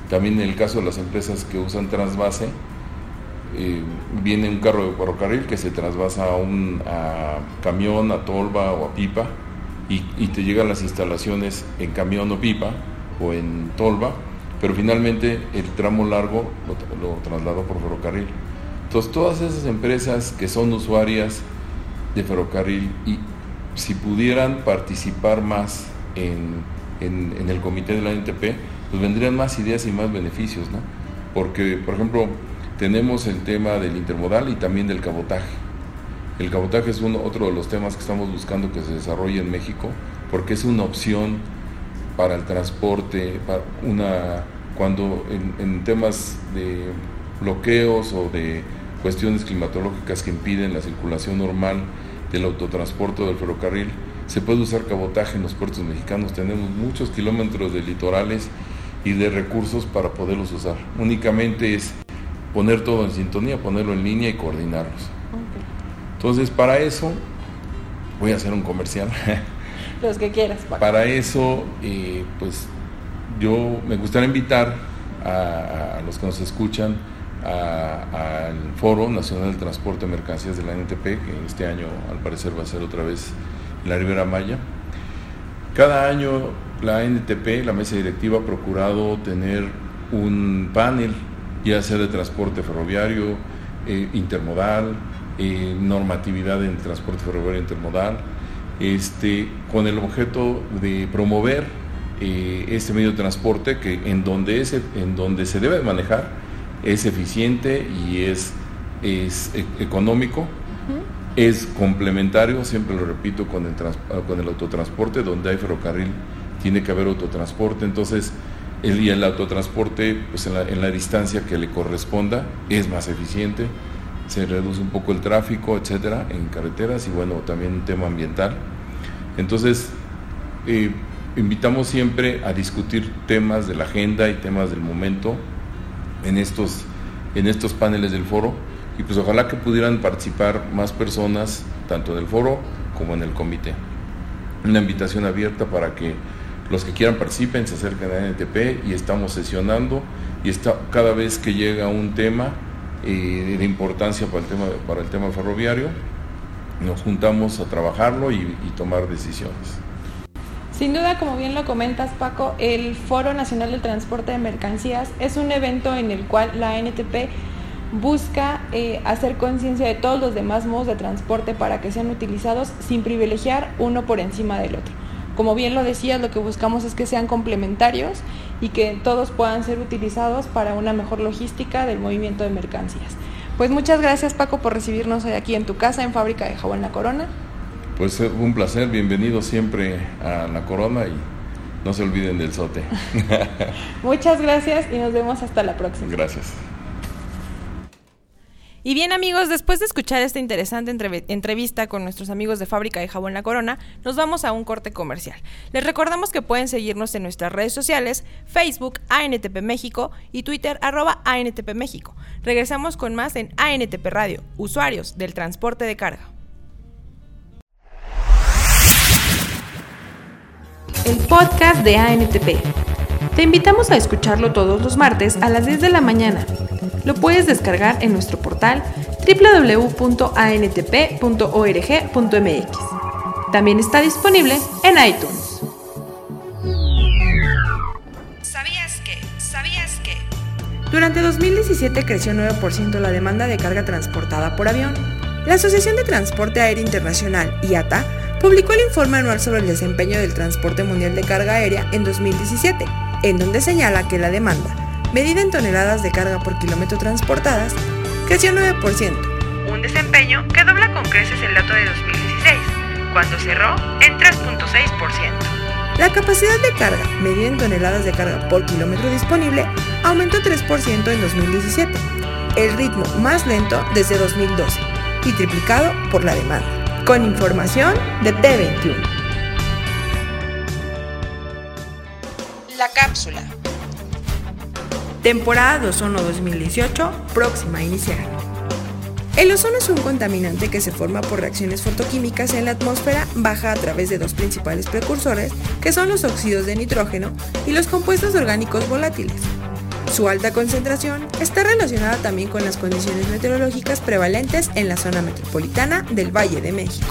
También en el caso de las empresas que usan transvase, viene un carro de ferrocarril que se trasvasa a un camión, a tolva o a pipa y, te llegan las instalaciones en camión o pipa o en tolva, pero finalmente el tramo largo lo, lo trasladó por ferrocarril. Entonces todas esas empresas que son usuarias de ferrocarril y si pudieran participar más en, en el comité de la NTP, pues vendrían más ideas y más beneficios, ¿no? Porque, por ejemplo, tenemos el tema del intermodal y también del cabotaje. El cabotaje es uno, otro de los temas que estamos buscando que se desarrolle en México, porque es una opción para el transporte, una, cuando en, temas de bloqueos o de cuestiones climatológicas que impiden la circulación normal del autotransporte del ferrocarril, se puede usar cabotaje en los puertos mexicanos. Tenemos muchos kilómetros de litorales y de recursos para poderlos usar. Únicamente es poner todo en sintonía, ponerlo en línea y coordinarlos. Entonces, para eso, voy a hacer un comercial. Los que quieras. Para eso, eh, pues yo me gustaría invitar a, los que nos escuchan al Foro Nacional del Transporte de Mercancías de la NTP, que este año al parecer va a ser otra vez en la Ribera Maya. Cada año la NTP, la mesa directiva, ha procurado tener un panel, ya sea de transporte ferroviario, eh, intermodal, eh, normatividad en transporte ferroviario intermodal, este, con el objeto de promover eh, este medio de transporte que en donde, es, en donde se debe manejar es eficiente y es, es e, económico, es complementario, siempre lo repito, con el, con el autotransporte, donde hay ferrocarril tiene que haber autotransporte, entonces el, y el autotransporte pues en, la, en la distancia que le corresponda es más eficiente, se reduce un poco el tráfico, etcétera, en carreteras y bueno, también un tema ambiental. Entonces, eh, invitamos siempre a discutir temas de la agenda y temas del momento en estos, en estos paneles del foro y pues ojalá que pudieran participar más personas, tanto en el foro como en el comité. Una invitación abierta para que los que quieran participen se acerquen a NTP y estamos sesionando y cada vez que llega un tema eh, de importancia para el tema, para el tema ferroviario, nos juntamos a trabajarlo y tomar decisiones. Sin duda, como bien lo comentas Paco, el Foro Nacional del Transporte de Mercancías es un evento en el cual la NTP busca eh, hacer conciencia de todos los demás modos de transporte para que sean utilizados sin privilegiar uno por encima del otro. Como bien lo decías, lo que buscamos es que sean complementarios y que todos puedan ser utilizados para una mejor logística del movimiento de mercancías. Pues muchas gracias Paco por recibirnos hoy aquí en tu casa en Fábrica de Jabón La Corona. Pues un placer, bienvenido siempre a la corona y no se olviden del sote. Muchas gracias y nos vemos hasta la próxima. Gracias. Y bien amigos, después de escuchar esta interesante entrevista con nuestros amigos de Fábrica de Jabón La Corona, nos vamos a un corte comercial. Les recordamos que pueden seguirnos en nuestras redes sociales, Facebook ANTP México y Twitter arroba ANTP México. Regresamos con más en ANTP Radio, usuarios del transporte de carga. el podcast de ANTP. Te invitamos a escucharlo todos los martes a las 10 de la mañana. Lo puedes descargar en nuestro portal www.antp.org.mx. También está disponible en iTunes. ¿Sabías que? ¿Sabías que? Durante 2017 creció 9% la demanda de carga transportada por avión. La Asociación de Transporte Aéreo Internacional, IATA, publicó el informe anual sobre el desempeño del transporte mundial de carga aérea en 2017, en donde señala que la demanda, medida en toneladas de carga por kilómetro transportadas, creció 9%, un desempeño que dobla con creces el dato de 2016, cuando cerró en 3.6%. La capacidad de carga, medida en toneladas de carga por kilómetro disponible, aumentó 3% en 2017, el ritmo más lento desde 2012 y triplicado por la demanda con información de T21. La cápsula. Temporada de ozono 2018, próxima a iniciar. El ozono es un contaminante que se forma por reacciones fotoquímicas en la atmósfera baja a través de dos principales precursores, que son los óxidos de nitrógeno y los compuestos orgánicos volátiles. Su alta concentración está relacionada también con las condiciones meteorológicas prevalentes en la zona metropolitana del Valle de México.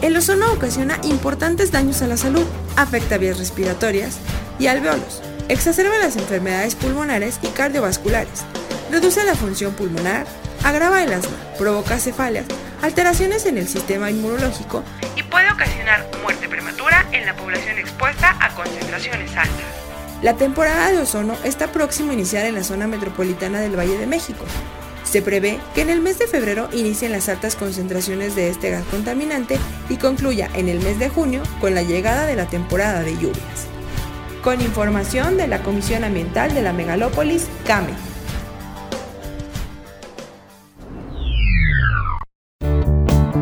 El ozono ocasiona importantes daños a la salud, afecta vías respiratorias y alveolos, exacerba las enfermedades pulmonares y cardiovasculares, reduce la función pulmonar, agrava el asma, provoca cefaleas, alteraciones en el sistema inmunológico y puede ocasionar muerte prematura en la población expuesta a concentraciones altas. La temporada de ozono está próximo a iniciar en la zona metropolitana del Valle de México. Se prevé que en el mes de febrero inicien las altas concentraciones de este gas contaminante y concluya en el mes de junio con la llegada de la temporada de lluvias. Con información de la Comisión Ambiental de la Megalópolis, CAME.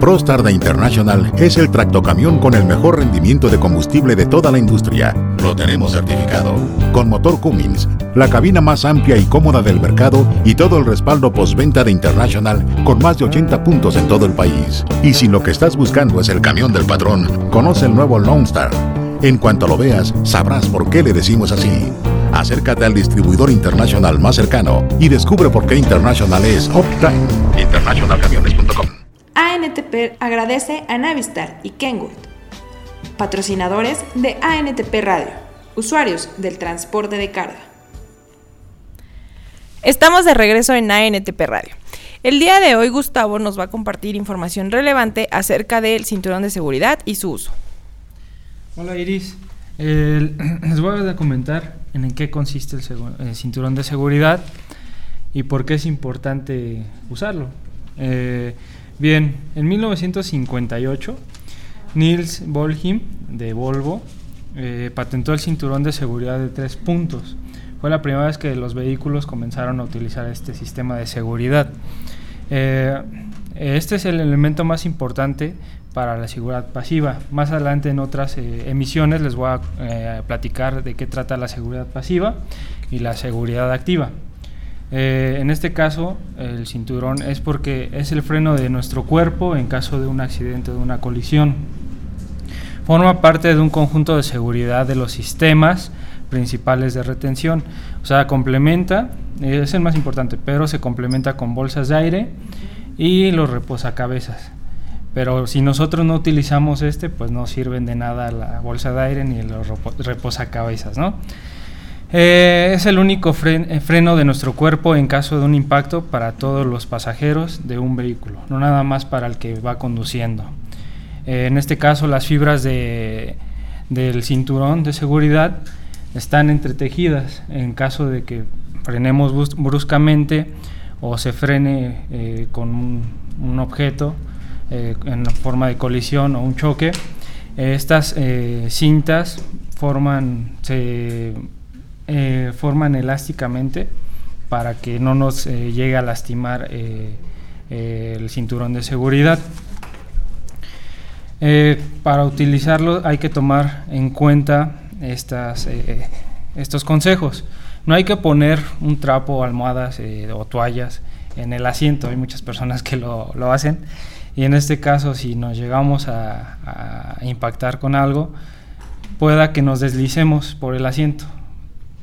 ProStar de International es el tractocamión con el mejor rendimiento de combustible de toda la industria. Lo tenemos certificado. Con motor Cummins, la cabina más amplia y cómoda del mercado y todo el respaldo postventa de International con más de 80 puntos en todo el país. Y si lo que estás buscando es el camión del patrón, conoce el nuevo Lone Star. En cuanto lo veas, sabrás por qué le decimos así. Acércate al distribuidor internacional más cercano y descubre por qué International es Uptime. Internationalcamiones.com. ANTP agradece a Navistar y Kenwood, patrocinadores de ANTP Radio, usuarios del transporte de carga. Estamos de regreso en ANTP Radio. El día de hoy Gustavo nos va a compartir información relevante acerca del cinturón de seguridad y su uso. Hola Iris, les voy a comentar en qué consiste el, cinturón de seguridad y por qué es importante usarlo. Eh, bien, en 1958 Niels Bohlheim de Volvo eh, patentó el cinturón de seguridad de tres puntos. Fue la primera vez que los vehículos comenzaron a utilizar este sistema de seguridad. Eh, este es el elemento más importante para la seguridad pasiva. Más adelante en otras eh, emisiones les voy a eh, platicar de qué trata la seguridad pasiva y la seguridad activa. Eh, en este caso, el cinturón es porque es el freno de nuestro cuerpo en caso de un accidente o de una colisión. Forma parte de un conjunto de seguridad de los sistemas principales de retención. O sea, complementa, es el más importante, pero se complementa con bolsas de aire y los reposacabezas. Pero si nosotros no utilizamos este, pues no sirven de nada la bolsa de aire ni los reposacabezas, ¿no? Eh, es el único eh, freno de nuestro cuerpo en caso de un impacto para todos los pasajeros de un vehículo, no nada más para el que va conduciendo. Eh, en este caso, las fibras de, del cinturón de seguridad están entretejidas en caso de que frenemos bruscamente o se frene con un, un objeto eh, en forma de colisión o un choque. estas eh, cintas forman, se eh, forman elásticamente para que no nos llegue a lastimar el cinturón de seguridad. para utilizarlo hay que tomar en cuenta estas, estos consejos. No hay que poner un trapo, almohadas o toallas en el asiento. Hay muchas personas que lo, lo hacen. Y en este caso, si nos llegamos a, impactar con algo, pueda que nos deslicemos por el asiento.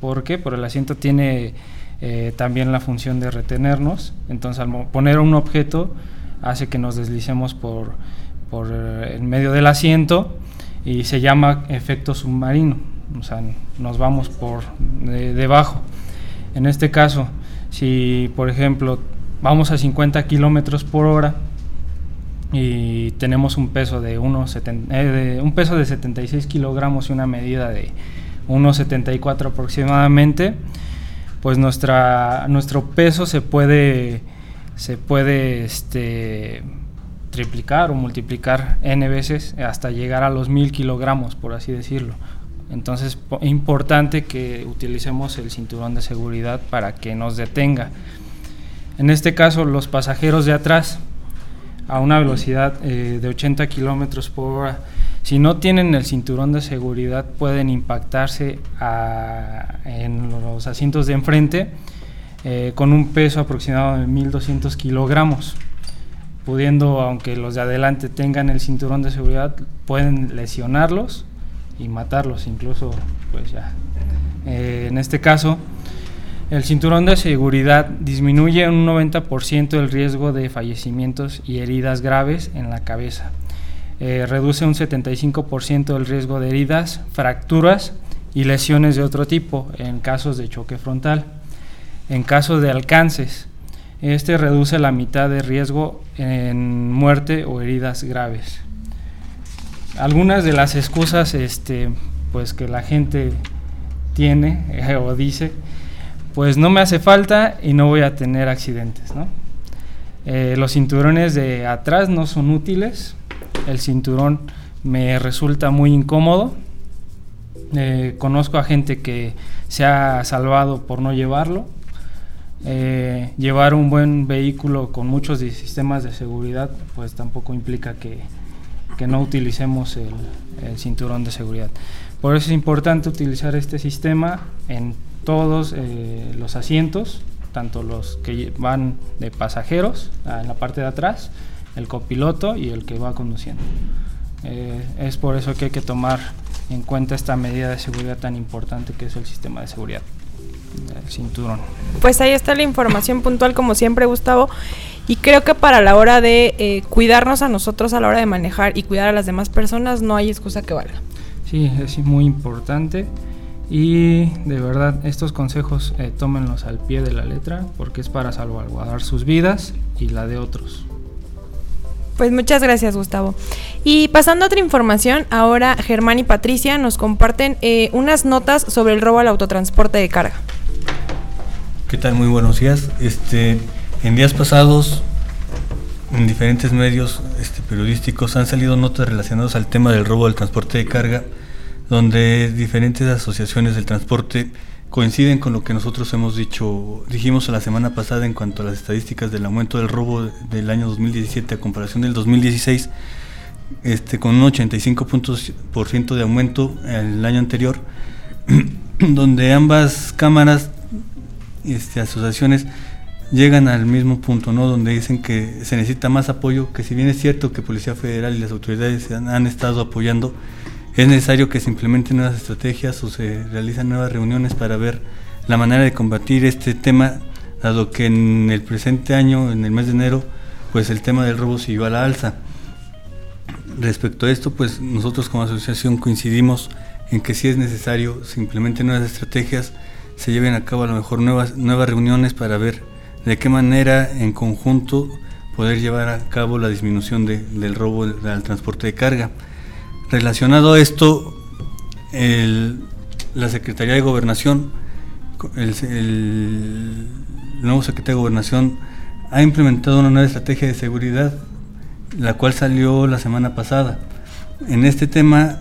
¿Por qué? Por el asiento tiene eh, también la función de retenernos. Entonces, al poner un objeto, hace que nos deslicemos por, por eh, el medio del asiento y se llama efecto submarino. O sea, nos vamos por debajo. En este caso, si por ejemplo vamos a 50 kilómetros por hora, y tenemos un peso de, unos eh, un peso de 76 kilogramos y una medida de 1,74 aproximadamente, pues nuestra, nuestro peso se puede, se puede este, triplicar o multiplicar n veces hasta llegar a los 1000 kilogramos, por así decirlo. Entonces es importante que utilicemos el cinturón de seguridad para que nos detenga. En este caso los pasajeros de atrás a una velocidad eh, de 80 kilómetros por hora. Si no tienen el cinturón de seguridad, pueden impactarse en los asientos de enfrente eh, con un peso aproximado de 1200 kilogramos. Pudiendo, aunque los de adelante tengan el cinturón de seguridad, pueden lesionarlos y matarlos, incluso, pues ya. Eh, en este caso, el cinturón de seguridad disminuye un 90% el riesgo de fallecimientos y heridas graves en la cabeza. Eh, reduce un 75% el riesgo de heridas, fracturas y lesiones de otro tipo en casos de choque frontal. En caso de alcances, este reduce la mitad de riesgo en muerte o heridas graves. Algunas de las excusas este, pues, que la gente tiene o dice pues no me hace falta y no voy a tener accidentes. ¿no? Eh, los cinturones de atrás no son útiles, el cinturón me resulta muy incómodo. Eh, conozco a gente que se ha salvado por no llevarlo. Eh, llevar un buen vehículo con muchos sistemas de seguridad, pues tampoco implica que, no utilicemos el, cinturón de seguridad. Por eso es importante utilizar este sistema en todos eh, los asientos, tanto los que van de pasajeros ah, en la parte de atrás, el copiloto y el que va conduciendo. Eh, es por eso que hay que tomar en cuenta esta medida de seguridad tan importante que es el sistema de seguridad, el cinturón. Pues ahí está la información puntual como siempre Gustavo y creo que para la hora de eh, cuidarnos a nosotros a la hora de manejar y cuidar a las demás personas no hay excusa que valga. Sí, es muy importante y de verdad estos consejos eh, tómenlos al pie de la letra porque es para salvaguardar sus vidas y la de otros. Pues muchas gracias, Gustavo. Y pasando a otra información, ahora Germán y Patricia nos comparten eh, unas notas sobre el robo al autotransporte de carga. ¿Qué tal? Muy buenos días. Este, en días pasados, en diferentes medios este, periodísticos han salido notas relacionadas al tema del robo del transporte de carga, donde diferentes asociaciones del transporte coinciden con lo que nosotros hemos dicho, dijimos la semana pasada en cuanto a las estadísticas del aumento del robo del año 2017 a comparación del 2016, este, con un 85% de aumento el año anterior, donde ambas cámaras, este, asociaciones, llegan al mismo punto, ¿no? donde dicen que se necesita más apoyo, que si bien es cierto que Policía Federal y las autoridades han estado apoyando, es necesario que se implementen nuevas estrategias o se realicen nuevas reuniones para ver la manera de combatir este tema, dado que en el presente año, en el mes de enero, pues el tema del robo siguió a la alza. Respecto a esto, pues nosotros como asociación coincidimos en que si es necesario se implementen nuevas estrategias, se lleven a cabo a lo mejor nuevas, nuevas reuniones para ver de qué manera en conjunto poder llevar a cabo la disminución del robo al transporte de carga. Relacionado a esto, la Secretaría de Gobernación, el, nuevo secretario de Gobernación ha implementado una nueva estrategia de seguridad, la cual salió la semana pasada. En este tema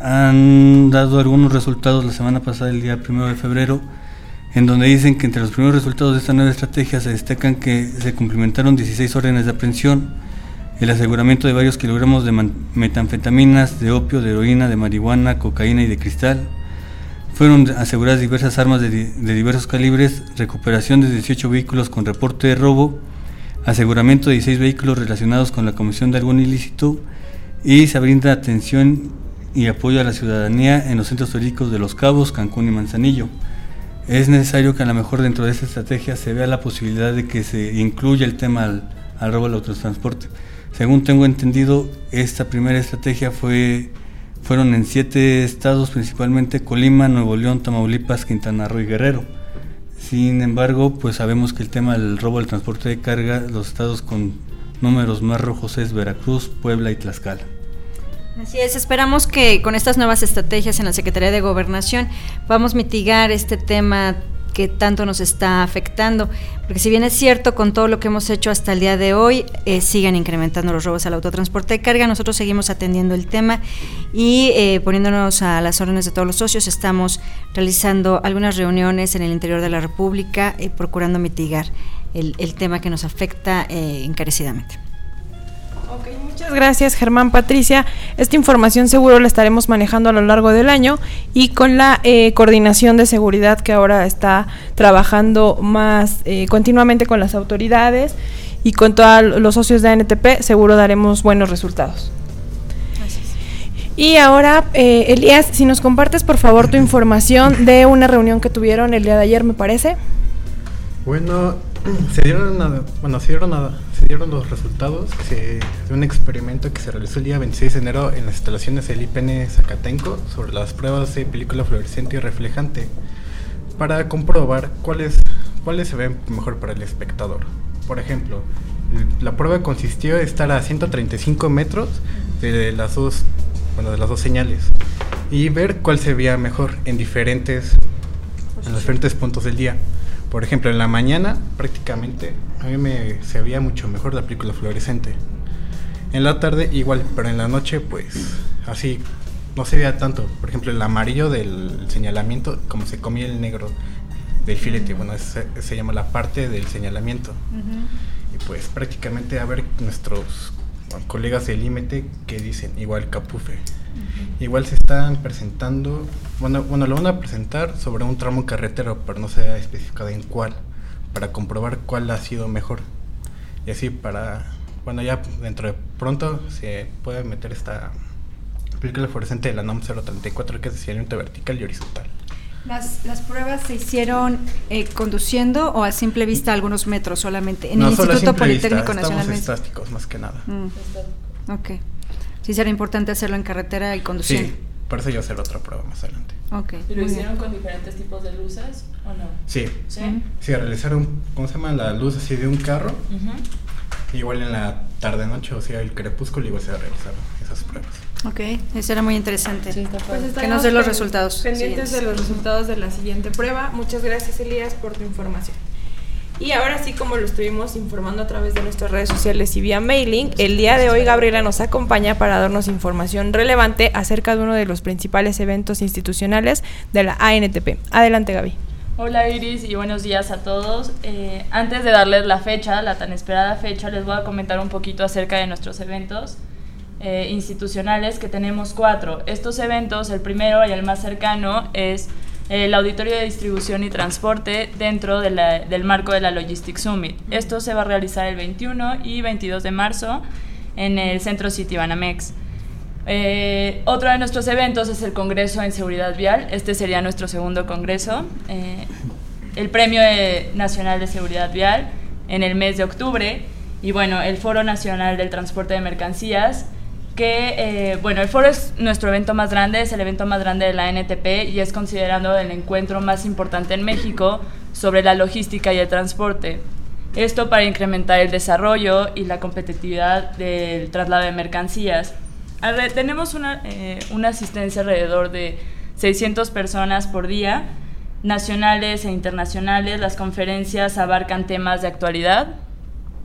han dado algunos resultados la semana pasada, el día primero de febrero, en donde dicen que entre los primeros resultados de esta nueva estrategia se destacan que se cumplimentaron 16 órdenes de aprehensión, el aseguramiento de varios kilogramos de metanfetaminas, de opio, de heroína, de marihuana, cocaína y de cristal. Fueron aseguradas diversas armas de, diversos calibres, recuperación de 18 vehículos con reporte de robo, aseguramiento de 16 vehículos relacionados con la comisión de algún ilícito y se brinda atención y apoyo a la ciudadanía en los centros turísticos de Los Cabos, Cancún y Manzanillo. Es necesario que a lo mejor dentro de esta estrategia se vea la posibilidad de que se incluya el tema al, al robo del autotransporte. Según tengo entendido, esta primera estrategia fue, fueron en siete estados, principalmente Colima, Nuevo León, Tamaulipas, Quintana Roo y Guerrero. Sin embargo, pues sabemos que el tema del robo del transporte de carga, los estados con números más rojos es Veracruz, Puebla y Tlaxcala. Así es, esperamos que con estas nuevas estrategias en la Secretaría de Gobernación podamos mitigar este tema que tanto nos está afectando. Porque si bien es cierto, con todo lo que hemos hecho hasta el día de hoy, eh, siguen incrementando los robos al autotransporte de carga. Nosotros seguimos atendiendo el tema y eh, poniéndonos a las órdenes de todos los socios. Estamos realizando algunas reuniones en el interior de la República y procurando mitigar el, el tema que nos afecta eh, encarecidamente. Muchas gracias Germán, Patricia. Esta información seguro la estaremos manejando a lo largo del año y con la eh, coordinación de seguridad que ahora está trabajando más eh, continuamente con las autoridades y con todos los socios de ANTP, seguro daremos buenos resultados. Y ahora, eh, Elías, si nos compartes por favor tu información de una reunión que tuvieron el día de ayer, me parece. Bueno, se dieron, bueno, se dieron nada dieron los resultados de un experimento que se realizó el día 26 de enero en las instalaciones del IPN Zacatenco sobre las pruebas de película fluorescente y reflejante para comprobar cuáles, cuáles se ven mejor para el espectador. Por ejemplo, la prueba consistió en estar a 135 metros de las dos, bueno, de las dos señales y ver cuál se veía mejor en diferentes, en los diferentes puntos del día. Por ejemplo, en la mañana prácticamente a mí me se veía mucho mejor la película fluorescente. En la tarde igual, pero en la noche pues así no se veía tanto. Por ejemplo, el amarillo del señalamiento como se comía el negro del filete. Bueno, se, se llama la parte del señalamiento. Y pues prácticamente a ver nuestros colegas del límite que dicen igual Capufe. Igual se están presentando, bueno, bueno, lo van a presentar sobre un tramo carretero, pero no se ha especificado en cuál, para comprobar cuál ha sido mejor. Y así para, bueno, ya dentro de pronto se puede meter esta película fluorescente de la NOM 034, que es señalamiento vertical y horizontal. Las, las pruebas se hicieron eh, conduciendo o a simple vista algunos metros solamente en no, el solo a Instituto simple Politécnico vista, Nacional. Estamos estáticos más que nada. Mm. Ok. Sí será importante hacerlo en carretera y conduciendo. Sí, por eso yo hacer otra prueba más adelante. Ok. ¿Y lo hicieron bien. con diferentes tipos de luces o no? Sí. ¿Sí? Sí, realizaron, ¿cómo se llama? La luz así de un carro. Ujú. Igual en la tarde-noche, o sea, el crepúsculo, igual se realizaron esas pruebas. Ok, eso era muy interesante. Pues que nos dé los resultados. Pendientes siguientes. de los resultados de la siguiente prueba. Muchas gracias, Elías, por tu información. Y ahora sí, como lo estuvimos informando a través de nuestras redes sociales y vía mailing, el día de hoy Gabriela nos acompaña para darnos información relevante acerca de uno de los principales eventos institucionales de la ANTP. Adelante, Gaby. Hola Iris y buenos días a todos. Eh, antes de darles la fecha, la tan esperada fecha, les voy a comentar un poquito acerca de nuestros eventos eh, institucionales, que tenemos cuatro. Estos eventos, el primero y el más cercano es el Auditorio de Distribución y Transporte dentro de la- del marco de la Logistics Summit. Esto se va a realizar el 21 y 22 de marzo en el Centro City Banamex. Eh, otro de nuestros eventos es el Congreso en Seguridad Vial. Este sería nuestro segundo congreso. Eh, el Premio de- Nacional de Seguridad Vial en el mes de octubre. Y bueno, el Foro Nacional del Transporte de Mercancías. Que, eh, bueno, el foro es nuestro evento más grande, es el evento más grande de la NTP y es considerado el encuentro más importante en México sobre la logística y el transporte. Esto para incrementar el desarrollo y la competitividad del traslado de mercancías. Tenemos una, eh, una asistencia alrededor de 600 personas por día, nacionales e internacionales. Las conferencias abarcan temas de actualidad,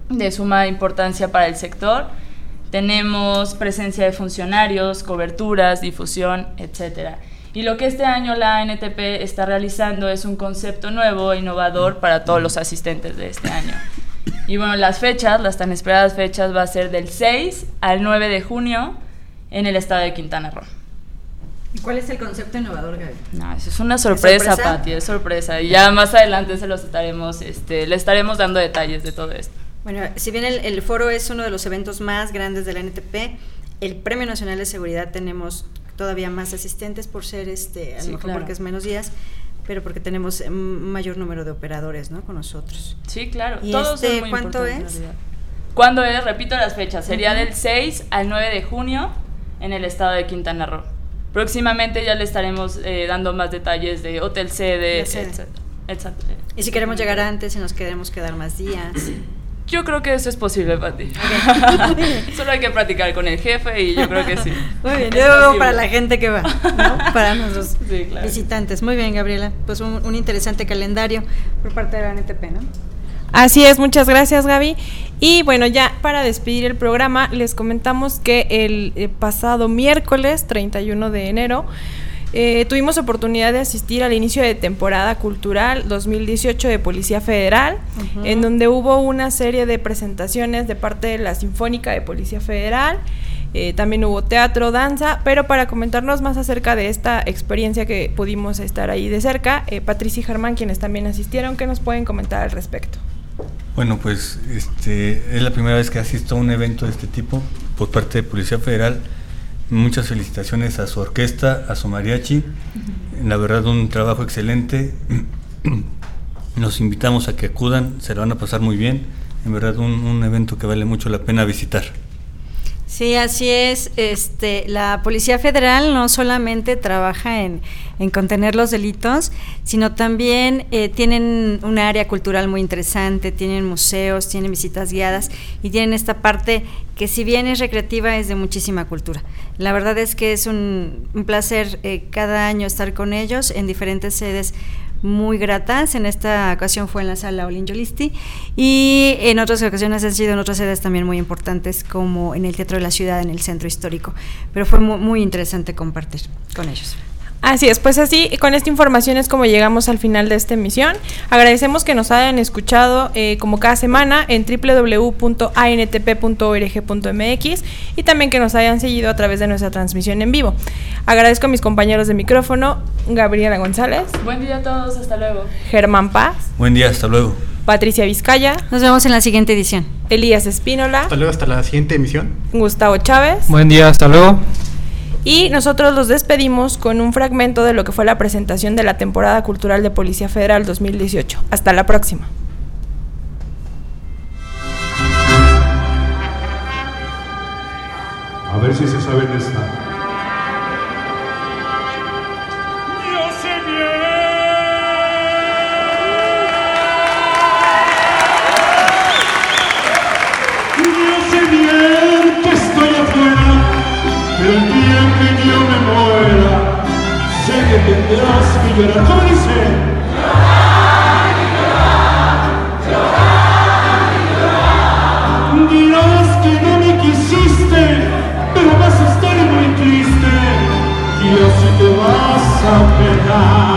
de suma importancia para el sector. Tenemos presencia de funcionarios, coberturas, difusión, etc. Y lo que este año la NTP está realizando es un concepto nuevo e innovador para todos los asistentes de este año. Y bueno, las fechas, las tan esperadas fechas, va a ser del 6 al 9 de junio en el estado de Quintana Roo. ¿Y cuál es el concepto innovador, Gaby? No, eso es una sorpresa, sorpresa? Pati, es sorpresa. Y ya más adelante se los estaremos, este, le estaremos dando detalles de todo esto. Bueno, si bien el, el foro es uno de los eventos más grandes de la NTP, el Premio Nacional de Seguridad tenemos todavía más asistentes por ser, este, a lo Sí, mejor claro. porque es menos días, pero porque tenemos un mayor número de operadores, ¿no? Con nosotros. Sí, claro. ¿Y Todos este muy cuánto es? ¿Cuándo es? Repito las fechas. Sería Ujú. del 6 al 9 de junio en el estado de Quintana Roo. Próximamente ya le estaremos eh, dando más detalles de hotel sede, etc. Y si queremos llegar antes y nos queremos quedar más días. Yo creo que eso es posible, Pati. Solo hay que practicar con el jefe y yo creo que sí. Muy bien, Es yo veo para la gente que va, ¿no? para nuestros Sí, claro. visitantes. Muy bien, Gabriela. Pues un, un interesante calendario por parte de la NTP, ¿no? Así es, muchas gracias Gaby. Y bueno, ya para despedir el programa, les comentamos que el eh, pasado miércoles 31 de enero eh, tuvimos oportunidad de asistir al inicio de temporada cultural 2018 de Policía Federal, en donde hubo una serie de presentaciones de parte de la Sinfónica de Policía Federal. eh, también hubo teatro, danza, pero para comentarnos más acerca de esta experiencia que pudimos estar ahí de cerca, eh, Patricia y Germán, quienes también asistieron, ¿qué nos pueden comentar al respecto? Bueno, pues este, es la primera vez que asisto a un evento de este tipo por parte de Policía Federal. Muchas felicitaciones a su orquesta, a su mariachi. La verdad, un trabajo excelente. Los invitamos a que acudan, se lo van a pasar muy bien. En verdad, un, un evento que vale mucho la pena visitar. Sí, así es. Este, la Policía Federal no solamente trabaja en, en contener los delitos, sino también eh, tienen un área cultural muy interesante, tienen museos, tienen visitas guiadas y tienen esta parte que si bien es recreativa es de muchísima cultura. La verdad es que es un, un placer eh, cada año estar con ellos en diferentes sedes muy gratas. En esta ocasión fue en la sala Olin Yolisti y en otras ocasiones han sido en otras sedes también muy importantes como en el Teatro de la Ciudad, en el Centro Histórico. Pero fue muy, muy interesante compartir con ellos. Así es, pues así, con esta información es como llegamos al final de esta emisión. Agradecemos que nos hayan escuchado eh, como cada semana en www.antp.org.mx y también que nos hayan seguido a través de nuestra transmisión en vivo. Agradezco a mis compañeros de micrófono, Gabriela González. Buen día a todos, hasta luego. Germán Paz. Buen día, hasta luego. Patricia Vizcaya. Nos vemos en la siguiente edición. Elías Espínola. Hasta luego, hasta la siguiente emisión. Gustavo Chávez. Buen día, hasta luego. Y nosotros los despedimos con un fragmento de lo que fue la presentación de la temporada cultural de Policía Federal 2018. Hasta la próxima. A ver si se sabe esta. Yo me muera, sé que tendrás que llorar. ¿Cómo dice? Dirás que no me quisiste, pero vas a estar muy triste. Dios si te vas a pegar.